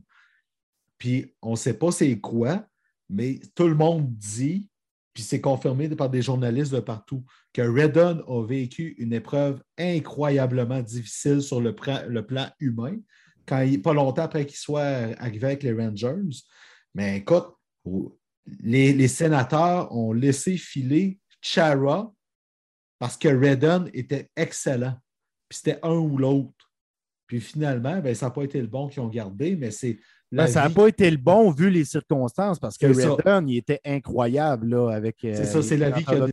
Puis on ne sait pas c'est quoi, mais tout le monde dit, puis c'est confirmé par des journalistes de partout, que Redden a vécu une épreuve incroyablement difficile sur le, plan humain, quand il, pas longtemps après qu'il soit arrivé avec les Rangers. Mais écoute, les, sénateurs ont laissé filer Chara parce que Redden était excellent. Puis c'était un ou l'autre. Puis finalement, ben, ça n'a pas été le bon qu'ils ont gardé, mais c'est. Ben, ça n'a pas été le bon vu les circonstances parce que. Redden, il était incroyable là, avec. euh, C'est ça, c'est la vie qui a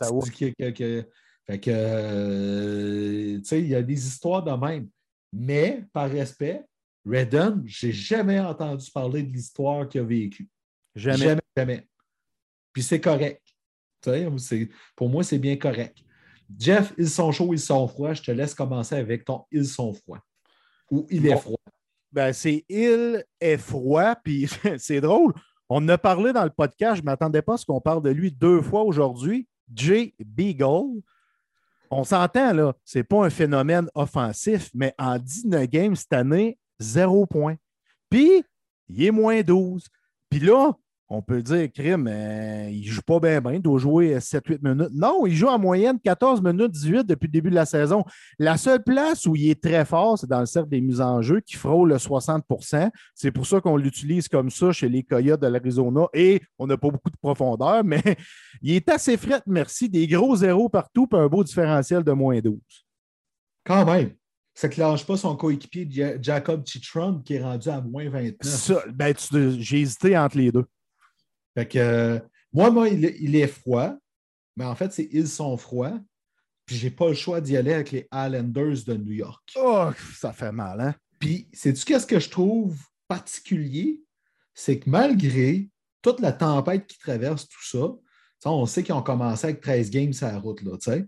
fait que, euh, tu sais, il y a des histoires de même. Mais, par respect, Redden, je n'ai jamais entendu parler de l'histoire qu'il a vécue. Jamais. Jamais, jamais. Puis c'est correct. Tu sais, c'est- pour moi, c'est bien correct. Jeff, ils sont chauds, ils sont froids. Je te laisse commencer avec ton ils sont froids. Ou il est froid. Ben, c'est il est froid, puis c'est drôle. On a parlé dans le podcast, je ne m'attendais pas à ce qu'on parle de lui deux fois aujourd'hui. Jay Beagle. On s'entend, là, c'est pas un phénomène offensif, mais en 19 games cette année, zéro point. Puis, il est moins 12. Puis là, on peut dire, crime, euh, il joue pas bien, bien, il doit jouer 7-8 minutes. Non, il joue en moyenne 14 minutes 18 depuis le début de la saison. La seule place où il est très fort, c'est dans le cercle des mises en jeu qui frôle le 60% C'est pour ça qu'on l'utilise comme ça chez les Coyotes de l'Arizona et on n'a pas beaucoup de profondeur, mais il est assez fret, merci. Des gros zéros partout puis un beau différentiel de moins 12. Quand même. Ça ne clenche pas son coéquipier Ja- Jacob Chitron qui est rendu à moins 29. Ça, ben, j'ai hésité entre les deux. Fait que, euh, moi, moi, il, est- il est froid, mais en fait, c'est ils sont froids. Puis j'ai pas le choix d'y aller avec les Islanders de New York. Oh, ça fait mal, hein? Puis, sais-tu qu'est-ce que je trouve particulier? C'est que malgré toute la tempête qui traverse tout ça, on sait qu'ils ont commencé avec 13 games sur la route, là, tu sais.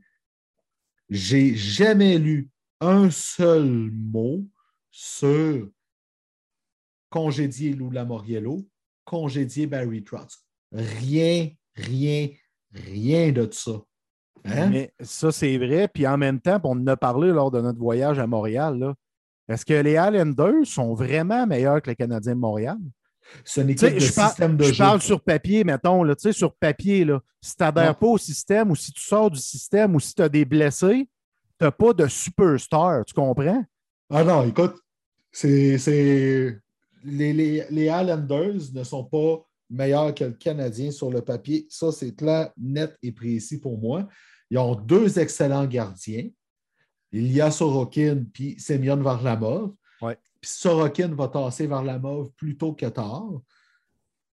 J'ai jamais lu un seul mot sur congédier Lou Lamoriello, congédier Barry Trotz. Rien, rien, rien de ça. Hein? Mais ça, c'est vrai. Puis en même temps, on en a parlé lors de notre voyage à Montréal. Est-ce que les Islanders sont vraiment meilleurs que les Canadiens de Montréal? Ce n'est que je, par- système de je jeu. parle sur papier, mettons, là, tu sais, sur papier, là, si tu n'adhères pas au système ou si tu sors du système ou si tu as des blessés, tu n'as pas de superstar, tu comprends? Ah non, écoute, c'est. Les, les, ne sont pas meilleurs que le Canadien sur le papier. Ça, c'est clair, net et précis pour moi. Ils ont deux excellents gardiens. Il y a Sorokin puis Semyon Varlamov. Ouais. Puis Sorokin va tasser Varlamov plus tôt que tard.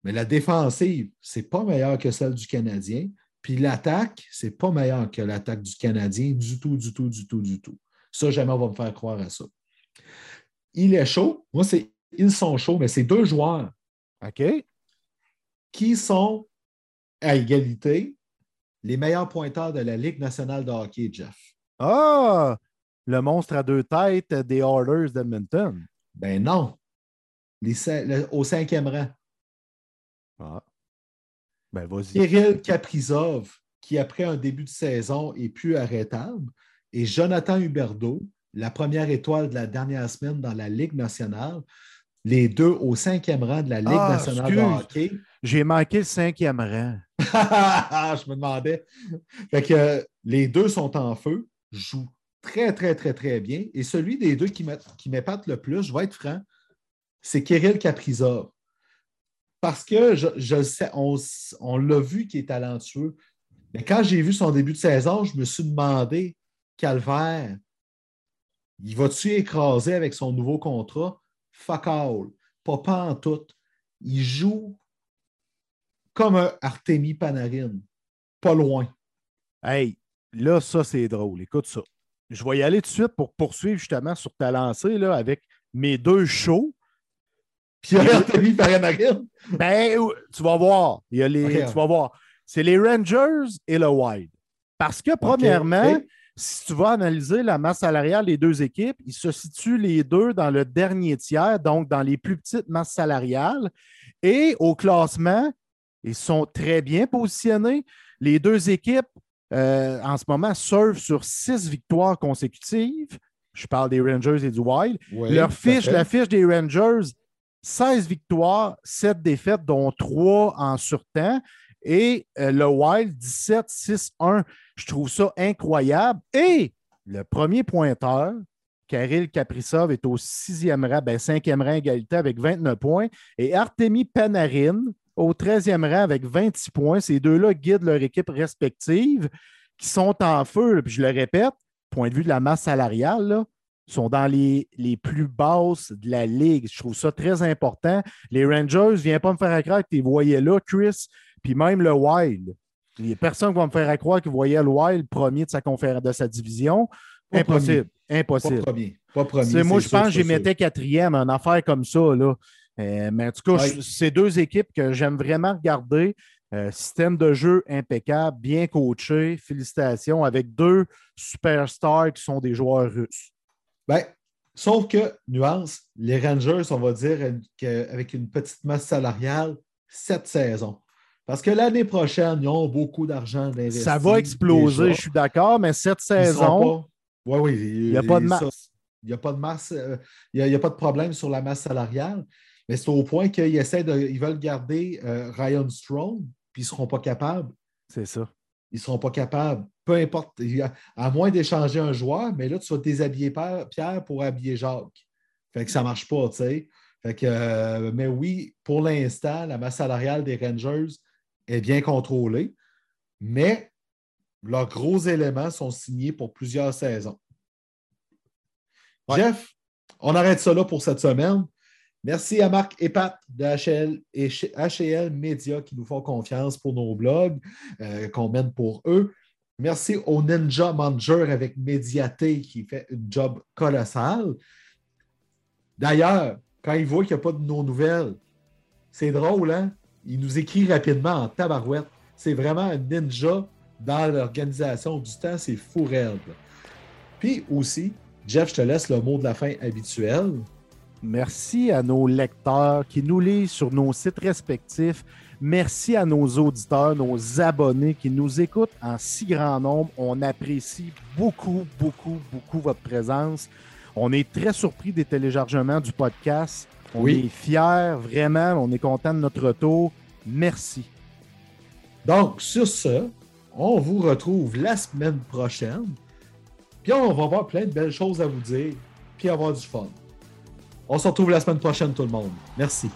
Mais la défensive, c'est pas meilleur que celle du Canadien. Puis l'attaque, c'est pas meilleur que l'attaque du Canadien du tout, du tout, du tout, du tout. Ça, jamais on va me faire croire à ça. Il est chaud. Moi, c'est ils sont chauds, mais c'est deux joueurs OK? qui sont à égalité les meilleurs pointeurs de la Ligue nationale de hockey, Jeff. Ah! Le monstre à deux têtes des Oilers d'Edmonton. Ben non. Les, cin- le- au cinquième rang. Ah. Ben, vas-y. Kirill Kaprizov, qui après un début de saison est plus arrêtable, et Jonathan Huberdeau, la première étoile de la dernière semaine dans la Ligue nationale, les deux au cinquième rang de la Ligue Ah, nationale de excuse. hockey. J'ai manqué le cinquième rang. Je me demandais. Fait que les deux sont en feu, jouent très, très, très, très bien. Et celui des deux qui m'é- qui m'épate le plus, je vais être franc, c'est Kirill Kaprizov. Parce que je, sais, on l'a vu qu'il est talentueux. Mais quand j'ai vu son début de saison, je me suis demandé, Calvaire, il va-tu écraser avec son nouveau contrat? Fuck all. Pas, pas en tout. Il joue comme un Artemi Panarin. Pas loin. Hey, là, ça, c'est drôle. Écoute ça. Je vais y aller tout de suite pour poursuivre justement sur ta lancée là, avec mes deux shows. Puis Artemi Panarin. Ben, tu vas voir. Il y a les. Tu vas voir. C'est les Rangers et le Wild. Parce que, premièrement. Si tu vas analyser la masse salariale des deux équipes, ils se situent les deux dans le dernier tiers, donc dans les plus petites masses salariales. Et au classement, ils sont très bien positionnés. Les deux équipes, euh, en ce moment, surfent sur six victoires consécutives. Je parle des Rangers et du Wild. Oui, Leur fiche, la fiche des Rangers, 16 victoires, 7 défaites, dont 3 en surtemps. Et euh, le Wild, 17, 6, 1. Je trouve ça incroyable. Et le premier pointeur, Kirill Kaprizov, est au sixième rang, ben, cinquième rang égalité avec 29 points. Et Artemi Panarin au 13e rang avec 26 points. Ces deux-là guident leur équipe respective qui sont en feu. Puis je le répète, point de vue de la masse salariale, sont dans les, plus basses de la ligue. Je trouve ça très important. Les Rangers, viens pas me faire croire que voyais là, Chris, puis même le Wild. Il n'y a personne qui va me faire croire qu'il voyait le Wild premier de sa conférence de sa division. Pas Impossible. Pas Impossible. premier. Pas premier. C'est- moi, je pense que j'y mettais quatrième, une affaire comme ça. Là. Euh, mais en tout cas, Ouais. c'est deux équipes que j'aime vraiment regarder. Euh, système de jeu impeccable, bien coaché. Félicitations avec deux superstars qui sont des joueurs russes. Ben, sauf que, nuance, les Rangers, on va dire qu'avec une petite masse salariale, cette saison. Parce que l'année prochaine, ils ont beaucoup d'argent d'investir. Ça va exploser, je suis d'accord, mais cette Ils saison, pas- Oui, oui. il n'y a pas de masse. Il n'y a pas de masse, euh, il y a- il y a, pas de problème sur la masse salariale, mais c'est au point qu'ils essaient de, ils veulent garder euh, Ryan Strong, puis ils ne seront pas capables. C'est ça. Ils ne seront pas capables. Peu importe, à moins d'échanger un joueur, mais là, tu vas déshabiller Pierre Pierre pour habiller Jacques. Fait que ça ne marche pas, tu sais. Fait que, euh, mais oui, pour l'instant, la masse salariale des Rangers est bien contrôlée, mais leurs gros éléments sont signés pour plusieurs saisons. Ouais. Jeff, on arrête ça là pour cette semaine. Merci à Marc et Pat de HL et HL Media qui nous font confiance pour nos blogs euh, qu'on mène pour eux. Merci au Ninja Manager avec Mediaté qui fait une job colossale. D'ailleurs, quand il voit qu'il n'y a pas de nos nouvelles, c'est drôle, hein? Il nous écrit rapidement en tabarouette. C'est vraiment un ninja dans l'organisation du temps, c'est fou raide. Puis aussi, Jeff, je te laisse le mot de la fin habituel. Merci à nos lecteurs qui nous lisent sur nos sites respectifs. Merci à nos auditeurs, nos abonnés qui nous écoutent en si grand nombre. On apprécie beaucoup, beaucoup, beaucoup votre présence. On est très surpris des téléchargements du podcast. On Oui. est fiers, vraiment. On est content de notre retour. Merci. Donc, sur ce, on vous retrouve la semaine prochaine. Puis on va avoir plein de belles choses à vous dire, puis avoir du fun. On se retrouve la semaine prochaine, tout le monde. Merci.